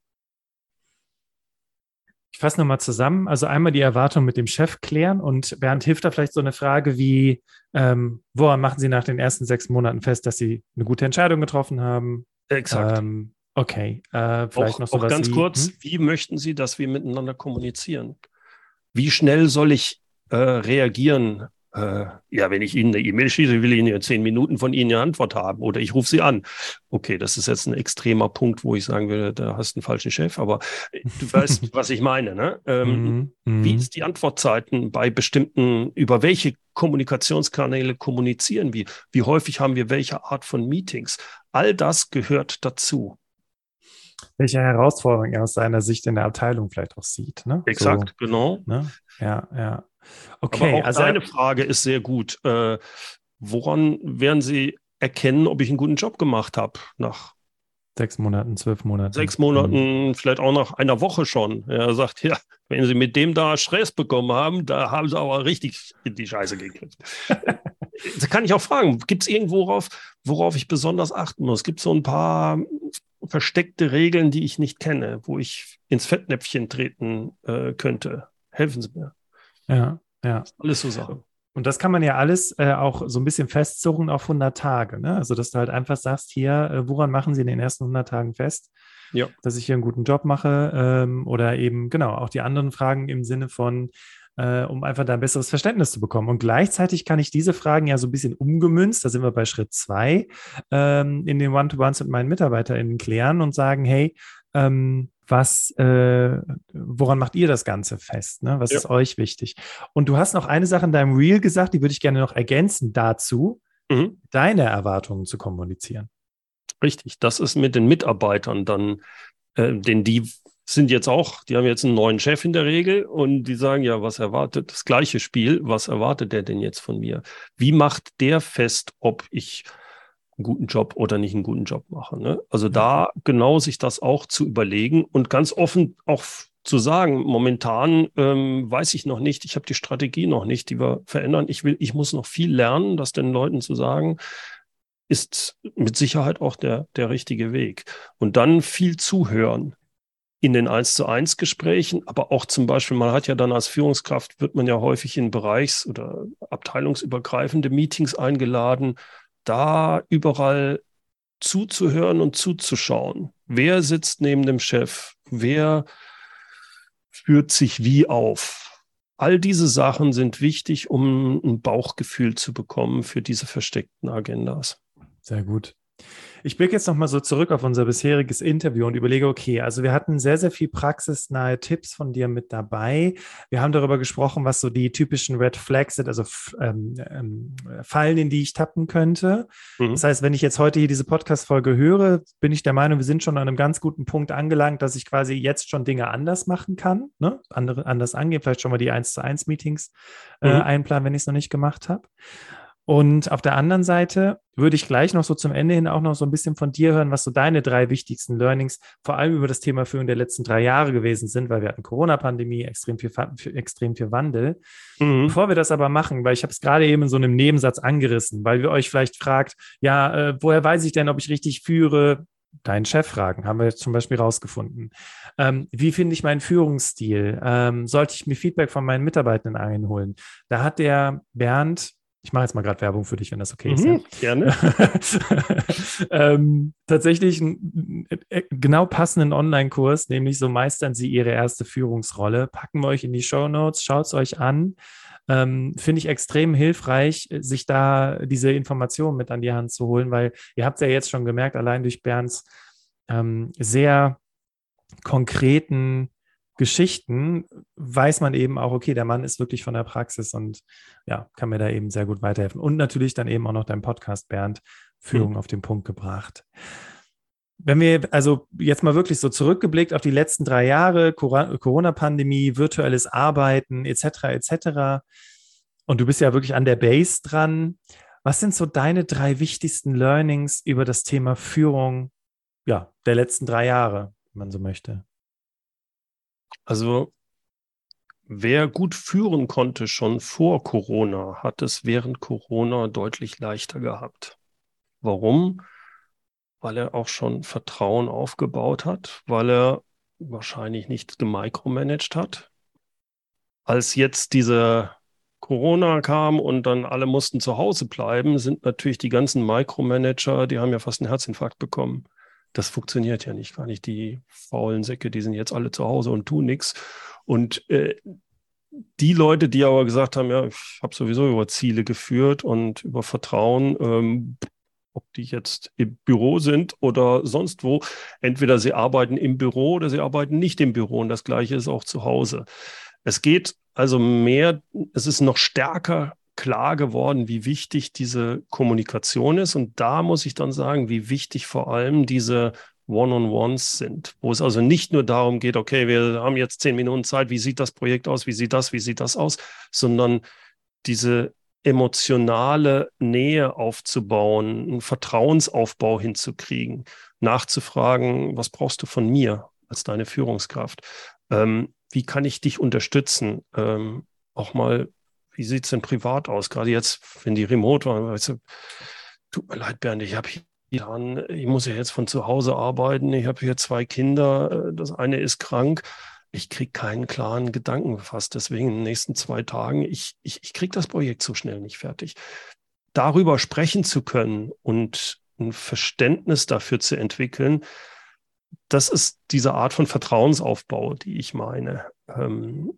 Ich fasse nochmal zusammen. Also einmal die Erwartung mit dem Chef klären und Bernd hilft da vielleicht so eine Frage wie, ähm, woran machen Sie nach den ersten sechs Monaten fest, dass Sie eine gute Entscheidung getroffen haben? Exakt. Ähm, okay. Äh, vielleicht auch, noch so auch ganz wie, kurz, hm? wie möchten Sie, dass wir miteinander kommunizieren? Wie schnell soll ich äh, reagieren äh, ja, wenn ich Ihnen eine E-Mail schieße, will ich in zehn Minuten von Ihnen eine Antwort haben oder ich rufe Sie an. Okay, das ist jetzt ein extremer Punkt, wo ich sagen würde, da hast du einen falschen Chef, aber du weißt, was ich meine. Ne? Ähm, mm, Wie ist die Antwortzeiten bei bestimmten, über welche Kommunikationskanäle kommunizieren wir? Wie häufig haben wir welche Art von Meetings? All das gehört dazu welche Herausforderungen er aus seiner Sicht in der Abteilung vielleicht auch sieht. Ne? Exakt, so, genau. Ne? Ja, ja. Okay, Aber auch also deine Frage ist sehr gut. Äh, woran werden Sie erkennen, ob ich einen guten Job gemacht habe nach sechs Monaten, zwölf Monaten? Sechs Monaten, mhm. vielleicht auch nach einer Woche schon. Er sagt, ja, wenn Sie mit dem da Stress bekommen haben, da haben Sie aber richtig in die Scheiße gekriegt. da kann ich auch fragen, gibt es irgendwo, worauf, worauf ich besonders achten muss? Gibt es so ein paar versteckte Regeln, die ich nicht kenne, wo ich ins Fettnäpfchen treten äh, könnte? Helfen Sie mir. Ja, ja. Alles so Sachen. Und das kann man ja alles äh, auch so ein bisschen festzurren auf 100 Tage. Ne? Also, dass du halt einfach sagst, hier, äh, woran machen sie in den ersten 100 Tagen fest? Ja. Dass ich hier einen guten Job mache ähm, oder eben, genau, auch die anderen Fragen im Sinne von, äh, um einfach da ein besseres Verständnis zu bekommen. Und gleichzeitig kann ich diese Fragen ja so ein bisschen umgemünzt, da sind wir bei Schritt zwei, ähm, in den One-to-Ones mit meinen MitarbeiterInnen klären und sagen, hey, ähm, was, äh, woran macht ihr das Ganze fest? Ne? Was ja. ist euch wichtig? Und du hast noch eine Sache in deinem Reel gesagt, die würde ich gerne noch ergänzen dazu. mhm. deine Erwartungen zu kommunizieren. Richtig, das ist mit den Mitarbeitern dann, äh, denn die sind jetzt auch, die haben jetzt einen neuen Chef in der Regel und die sagen ja, was erwartet das gleiche Spiel, was erwartet der denn jetzt von mir? Wie macht der fest, ob ich einen guten Job oder nicht einen guten Job mache? Ne? Also da genau sich das auch zu überlegen und ganz offen auch zu sagen, momentan ähm, weiß ich noch nicht, ich habe die Strategie noch nicht, die wir verändern. Ich will, ich muss noch viel lernen, das den Leuten zu sagen, ist mit Sicherheit auch der, der richtige Weg. Und dann viel zuhören in den eins zu eins Gesprächen, aber auch zum Beispiel, man hat ja dann als Führungskraft, wird man ja häufig in bereichs- oder abteilungsübergreifende Meetings eingeladen, da überall zuzuhören und zuzuschauen. Wer sitzt neben dem Chef? Wer führt sich wie auf? All diese Sachen sind wichtig, um ein Bauchgefühl zu bekommen für diese versteckten Agendas. Sehr gut. Ich blicke jetzt nochmal so zurück auf unser bisheriges Interview und überlege, okay, also wir hatten sehr, sehr viel praxisnahe Tipps von dir mit dabei. Wir haben darüber gesprochen, was so die typischen Red Flags sind, also ähm, ähm, Fallen, in die ich tappen könnte. Mhm. Das heißt, wenn ich jetzt heute hier diese Podcast-Folge höre, bin ich der Meinung, wir sind schon an einem ganz guten Punkt angelangt, dass ich quasi jetzt schon Dinge anders machen kann, ne? Andere, anders angehen, vielleicht schon mal die 1 zu 1 Meetings äh, mhm. einplanen, wenn ich es noch nicht gemacht habe. Und auf der anderen Seite würde ich gleich noch so zum Ende hin auch noch so ein bisschen von dir hören, was so deine drei wichtigsten Learnings vor allem über das Thema Führung der letzten drei Jahre gewesen sind, weil wir hatten Corona-Pandemie, extrem viel, extrem viel Wandel. Mhm. Bevor wir das aber machen, weil ich habe es gerade eben in so einem Nebensatz angerissen, weil wir euch vielleicht fragt, ja, äh, woher weiß ich denn, ob ich richtig führe? Deinen Chef fragen, haben wir jetzt zum Beispiel rausgefunden. Ähm, wie finde ich meinen Führungsstil? Ähm, sollte ich mir Feedback von meinen Mitarbeitenden einholen? Da hat der Bernd ich mache jetzt mal gerade Werbung für dich, wenn das okay ist. Mhm, ja. Gerne. ähm, tatsächlich einen äh, genau passenden Online-Kurs, nämlich so meistern Sie Ihre erste Führungsrolle. Packen wir euch in die Show Notes, schaut es euch an. Ähm, Finde ich extrem hilfreich, sich da diese Informationen mit an die Hand zu holen, weil ihr habt ja jetzt schon gemerkt, allein durch Bernds ähm, sehr konkreten Geschichten weiß man eben auch, okay, der Mann ist wirklich von der Praxis und ja, kann mir da eben sehr gut weiterhelfen. Und natürlich dann eben auch noch dein Podcast, Bernd, Führung mhm. auf den Punkt gebracht. Wenn wir also jetzt mal wirklich so zurückgeblickt auf die letzten drei Jahre, Corona-Pandemie, virtuelles Arbeiten etc. etc. Und du bist ja wirklich an der Base dran. Was sind so deine drei wichtigsten Learnings über das Thema Führung ja, der letzten drei Jahre, wenn man so möchte? Also wer gut führen konnte schon vor Corona, hat es während Corona deutlich leichter gehabt. Warum? Weil er auch schon Vertrauen aufgebaut hat, weil er wahrscheinlich nicht gemicromanagt hat. Als jetzt diese Corona kam und dann alle mussten zu Hause bleiben, sind natürlich die ganzen Micromanager, die haben ja fast einen Herzinfarkt bekommen das funktioniert ja nicht gar nicht. Die faulen Säcke, die sind jetzt alle zu Hause und tun nichts. Und äh, die Leute, die aber gesagt haben, ja, ich habe sowieso über Ziele geführt und über Vertrauen, ähm, ob die jetzt im Büro sind oder sonst wo, entweder sie arbeiten im Büro oder sie arbeiten nicht im Büro und das gleiche ist auch zu Hause. Es geht also mehr, es ist noch stärker klar geworden, wie wichtig diese Kommunikation ist. Und da muss ich dann sagen, wie wichtig vor allem diese One-on-Ones sind, wo es also nicht nur darum geht, okay, wir haben jetzt zehn Minuten Zeit, wie sieht das Projekt aus, wie sieht das, wie sieht das aus, sondern diese emotionale Nähe aufzubauen, einen Vertrauensaufbau hinzukriegen, nachzufragen, was brauchst du von mir als deine Führungskraft? Ähm, wie kann ich dich unterstützen? Ähm, auch mal wie sieht es denn privat aus? Gerade jetzt, wenn die remote waren, weißt du, tut mir leid, Bernd, ich habe hier ich muss ja jetzt von zu Hause arbeiten, ich habe hier zwei Kinder, äh, das eine ist krank. Ich kriege keinen klaren Gedanken gefasst. Deswegen in den nächsten zwei Tagen, ich, ich, ich kriege das Projekt so schnell nicht fertig. Darüber sprechen zu können und ein Verständnis dafür zu entwickeln, das ist diese Art von Vertrauensaufbau, die ich meine. Ähm,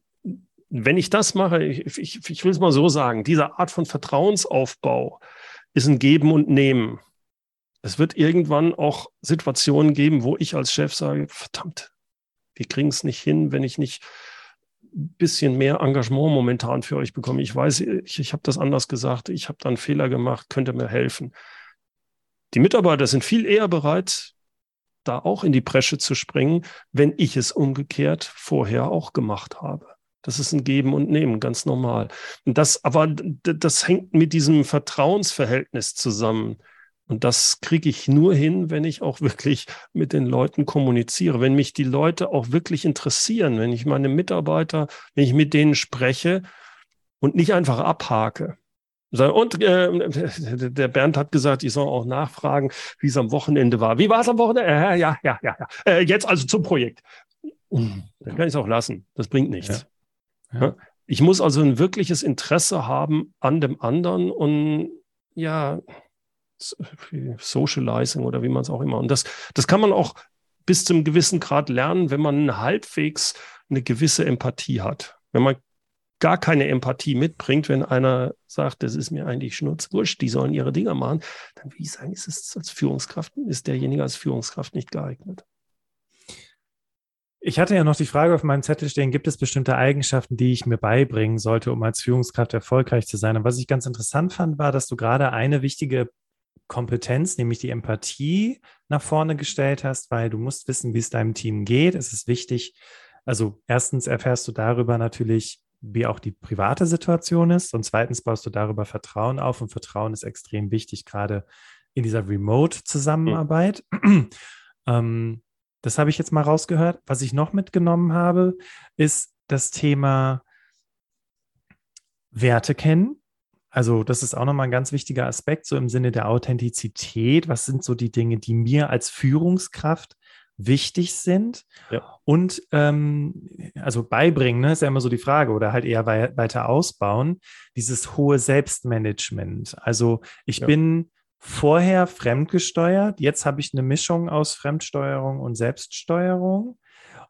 wenn ich das mache, ich, ich, ich will es mal so sagen, diese Art von Vertrauensaufbau ist ein Geben und Nehmen. Es wird irgendwann auch Situationen geben, wo ich als Chef sage, verdammt, wir kriegen es nicht hin, wenn ich nicht bisschen mehr Engagement momentan für euch bekommen. Ich weiß, ich, ich habe das anders gesagt, ich habe da einen Fehler gemacht, könnte mir helfen. Die Mitarbeiter sind viel eher bereit, da auch in die Bresche zu springen, wenn ich es umgekehrt vorher auch gemacht habe. Das ist ein Geben und Nehmen, ganz normal. Und das, aber das hängt mit diesem Vertrauensverhältnis zusammen. Und das kriege ich nur hin, wenn ich auch wirklich mit den Leuten kommuniziere, wenn mich die Leute auch wirklich interessieren, wenn ich meine Mitarbeiter, wenn ich mit denen spreche und nicht einfach abhake. Und äh, der Bernd hat gesagt, ich soll auch nachfragen, wie es am Wochenende war. Wie war es am Wochenende? Äh, ja, ja, ja, ja. Äh, jetzt also zum Projekt. Dann kann ich es auch lassen. Das bringt nichts. Ja. Ja. Ich muss also ein wirkliches Interesse haben an dem anderen und ja, Socializing oder wie man es auch immer. Und das, das kann man auch bis zum gewissen Grad lernen, wenn man halbwegs eine gewisse Empathie hat. Wenn man gar keine Empathie mitbringt, wenn einer sagt, das ist mir eigentlich schnurzwurscht, die sollen ihre Dinger machen, dann würde ich sagen, ist es als Führungskraft, ist derjenige als Führungskraft nicht geeignet. Ich hatte ja noch die Frage auf meinem Zettel stehen, gibt es bestimmte Eigenschaften, die ich mir beibringen sollte, um als Führungskraft erfolgreich zu sein? Und was ich ganz interessant fand, war, dass du gerade eine wichtige Kompetenz, nämlich die Empathie, nach vorne gestellt hast, weil du musst wissen, wie es deinem Team geht. Es ist wichtig. Also erstens erfährst du darüber natürlich, wie auch die private Situation ist. Und zweitens baust du darüber Vertrauen auf. Und Vertrauen ist extrem wichtig, gerade in dieser Remote-Zusammenarbeit. Mhm. ähm, das habe ich jetzt mal rausgehört. Was ich noch mitgenommen habe, ist das Thema Werte kennen. Also das ist auch nochmal ein ganz wichtiger Aspekt, so im Sinne der Authentizität. Was sind so die Dinge, die mir als Führungskraft wichtig sind? Ja. Und ähm, also beibringen, ne, ist ja immer so die Frage, oder halt eher wei weiter ausbauen, dieses hohe Selbstmanagement. Also ich ja. bin vorher fremdgesteuert, jetzt habe ich eine Mischung aus Fremdsteuerung und Selbststeuerung.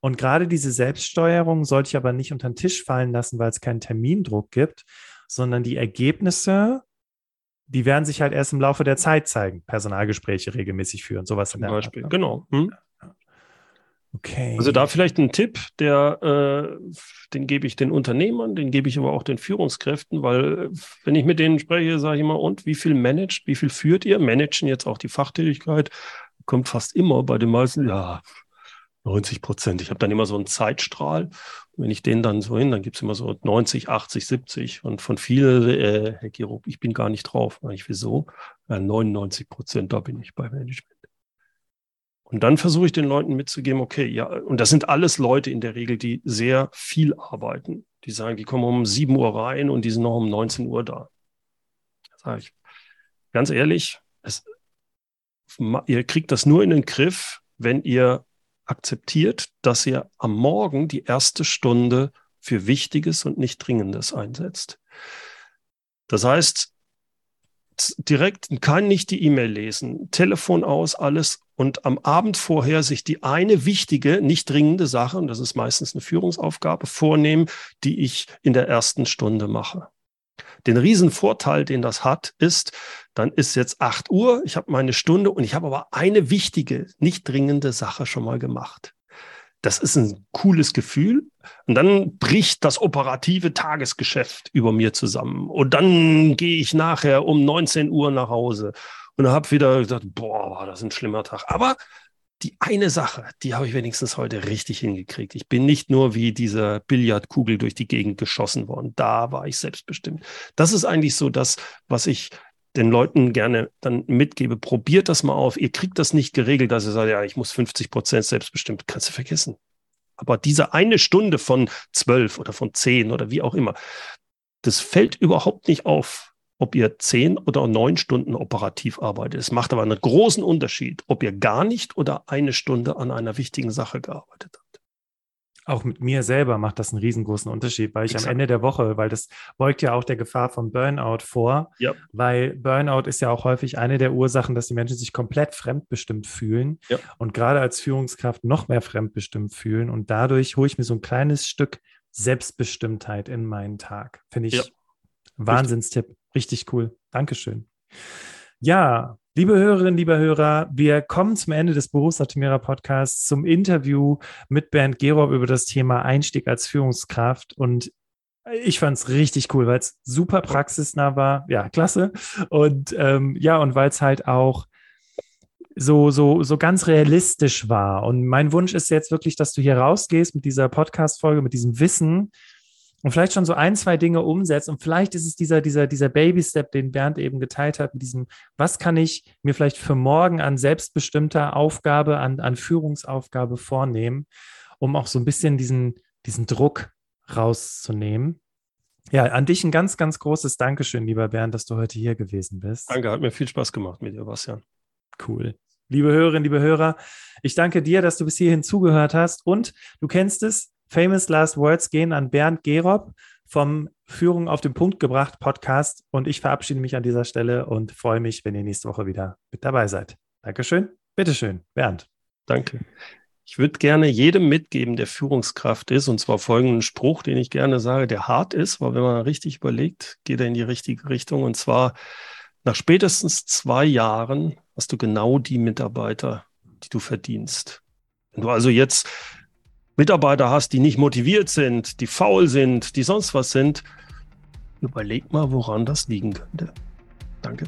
Und gerade diese Selbststeuerung sollte ich aber nicht unter den Tisch fallen lassen, weil es keinen Termindruck gibt, sondern die Ergebnisse, die werden sich halt erst im Laufe der Zeit zeigen. Personalgespräche regelmäßig führen, sowas Zum Beispiel, Art, ne? genau. Hm? Okay. Also da vielleicht ein Tipp, der, äh, den gebe ich den Unternehmern, den gebe ich aber auch den Führungskräften, weil wenn ich mit denen spreche, sage ich immer, und wie viel managt, wie viel führt ihr? Managen jetzt auch die Fachtätigkeit, kommt fast immer bei den meisten, ja, 90 Prozent. Ich habe dann immer so einen Zeitstrahl. wenn ich den dann so hin, dann gibt es immer so 90, 80, 70. Und von vielen, äh, Herr Giro, ich bin gar nicht drauf. Ich wieso? Ja, 99 Prozent, da bin ich bei Management. Und dann versuche ich den Leuten mitzugeben, okay, ja, und das sind alles Leute in der Regel, die sehr viel arbeiten. Die sagen, die kommen um 7 Uhr rein und die sind noch um 19 Uhr da. Sage ich, ganz ehrlich, es, ihr kriegt das nur in den Griff, wenn ihr akzeptiert, dass ihr am Morgen die erste Stunde für Wichtiges und nicht Dringendes einsetzt. Das heißt, direkt kann nicht die E-Mail lesen, Telefon aus, alles und am Abend vorher sich die eine wichtige, nicht dringende Sache, und das ist meistens eine Führungsaufgabe, vornehmen, die ich in der ersten Stunde mache. Den Riesenvorteil, den das hat, ist, dann ist jetzt 8 Uhr, ich habe meine Stunde und ich habe aber eine wichtige, nicht dringende Sache schon mal gemacht. Das ist ein cooles Gefühl. Und dann bricht das operative Tagesgeschäft über mir zusammen. Und dann gehe ich nachher um 19 Uhr nach Hause und habe wieder gesagt, boah, das ist ein schlimmer Tag. Aber die eine Sache, die habe ich wenigstens heute richtig hingekriegt. Ich bin nicht nur wie diese Billardkugel durch die Gegend geschossen worden. Da war ich selbstbestimmt. Das ist eigentlich so das, was ich den Leuten gerne dann mitgebe. Probiert das mal auf. Ihr kriegt das nicht geregelt, dass ihr sagt, ja, ich muss 50 Prozent selbstbestimmt. Kannst du vergessen. Aber diese eine Stunde von zwölf oder von zehn oder wie auch immer, das fällt überhaupt nicht auf ob ihr zehn oder neun Stunden operativ arbeitet. Es macht aber einen großen Unterschied, ob ihr gar nicht oder eine Stunde an einer wichtigen Sache gearbeitet habt. Auch mit mir selber macht das einen riesengroßen Unterschied, weil ich Exakt. am Ende der Woche, weil das beugt ja auch der Gefahr von Burnout vor, ja. weil Burnout ist ja auch häufig eine der Ursachen, dass die Menschen sich komplett fremdbestimmt fühlen ja. und gerade als Führungskraft noch mehr fremdbestimmt fühlen und dadurch hole ich mir so ein kleines Stück Selbstbestimmtheit in meinen Tag. Finde ich ja. Wahnsinnstipp. Richtig cool. Dankeschön. Ja, Liebe Hörerinnen, liebe Hörer, wir kommen zum Ende des Berufsoptimierer Podcasts zum Interview mit Bernd Gerob über das Thema Einstieg als Führungskraft. Und ich fand es richtig cool, weil es super praxisnah war. Ja, klasse. Und ähm, ja, und weil es halt auch so, so, so ganz realistisch war. Und mein Wunsch ist jetzt wirklich, dass du hier rausgehst mit dieser Podcast-Folge, mit diesem Wissen und vielleicht schon so ein, zwei Dinge umsetzt. Und vielleicht ist es dieser, dieser, dieser Baby-Step, den Bernd eben geteilt hat, mit diesem, was kann ich mir vielleicht für morgen an selbstbestimmter Aufgabe, an, an Führungsaufgabe vornehmen, um auch so ein bisschen diesen, diesen Druck rauszunehmen. Ja, an dich ein ganz, ganz großes Dankeschön, lieber Bernd, dass du heute hier gewesen bist. Danke, hat mir viel Spaß gemacht mit dir, Bastian. Cool. Liebe Hörerinnen, liebe Hörer, ich danke dir, dass du bis hierhin zugehört hast und du kennst es, Famous Last Words gehen an Bernd Gerob vom Führung auf den Punkt gebracht Podcast und ich verabschiede mich an dieser Stelle und freue mich, wenn ihr nächste Woche wieder mit dabei seid. Dankeschön. Bitteschön, Bernd. Danke. Ich würde gerne jedem mitgeben, der Führungskraft ist, und zwar folgenden Spruch, den ich gerne sage, der hart ist, weil wenn man richtig überlegt, geht er in die richtige Richtung. Und zwar, nach spätestens zwei Jahren hast du genau die Mitarbeiter, die du verdienst. Wenn du also jetzt Mitarbeiter hast, die nicht motiviert sind, die faul sind, die sonst was sind, überleg mal, woran das liegen könnte. Danke.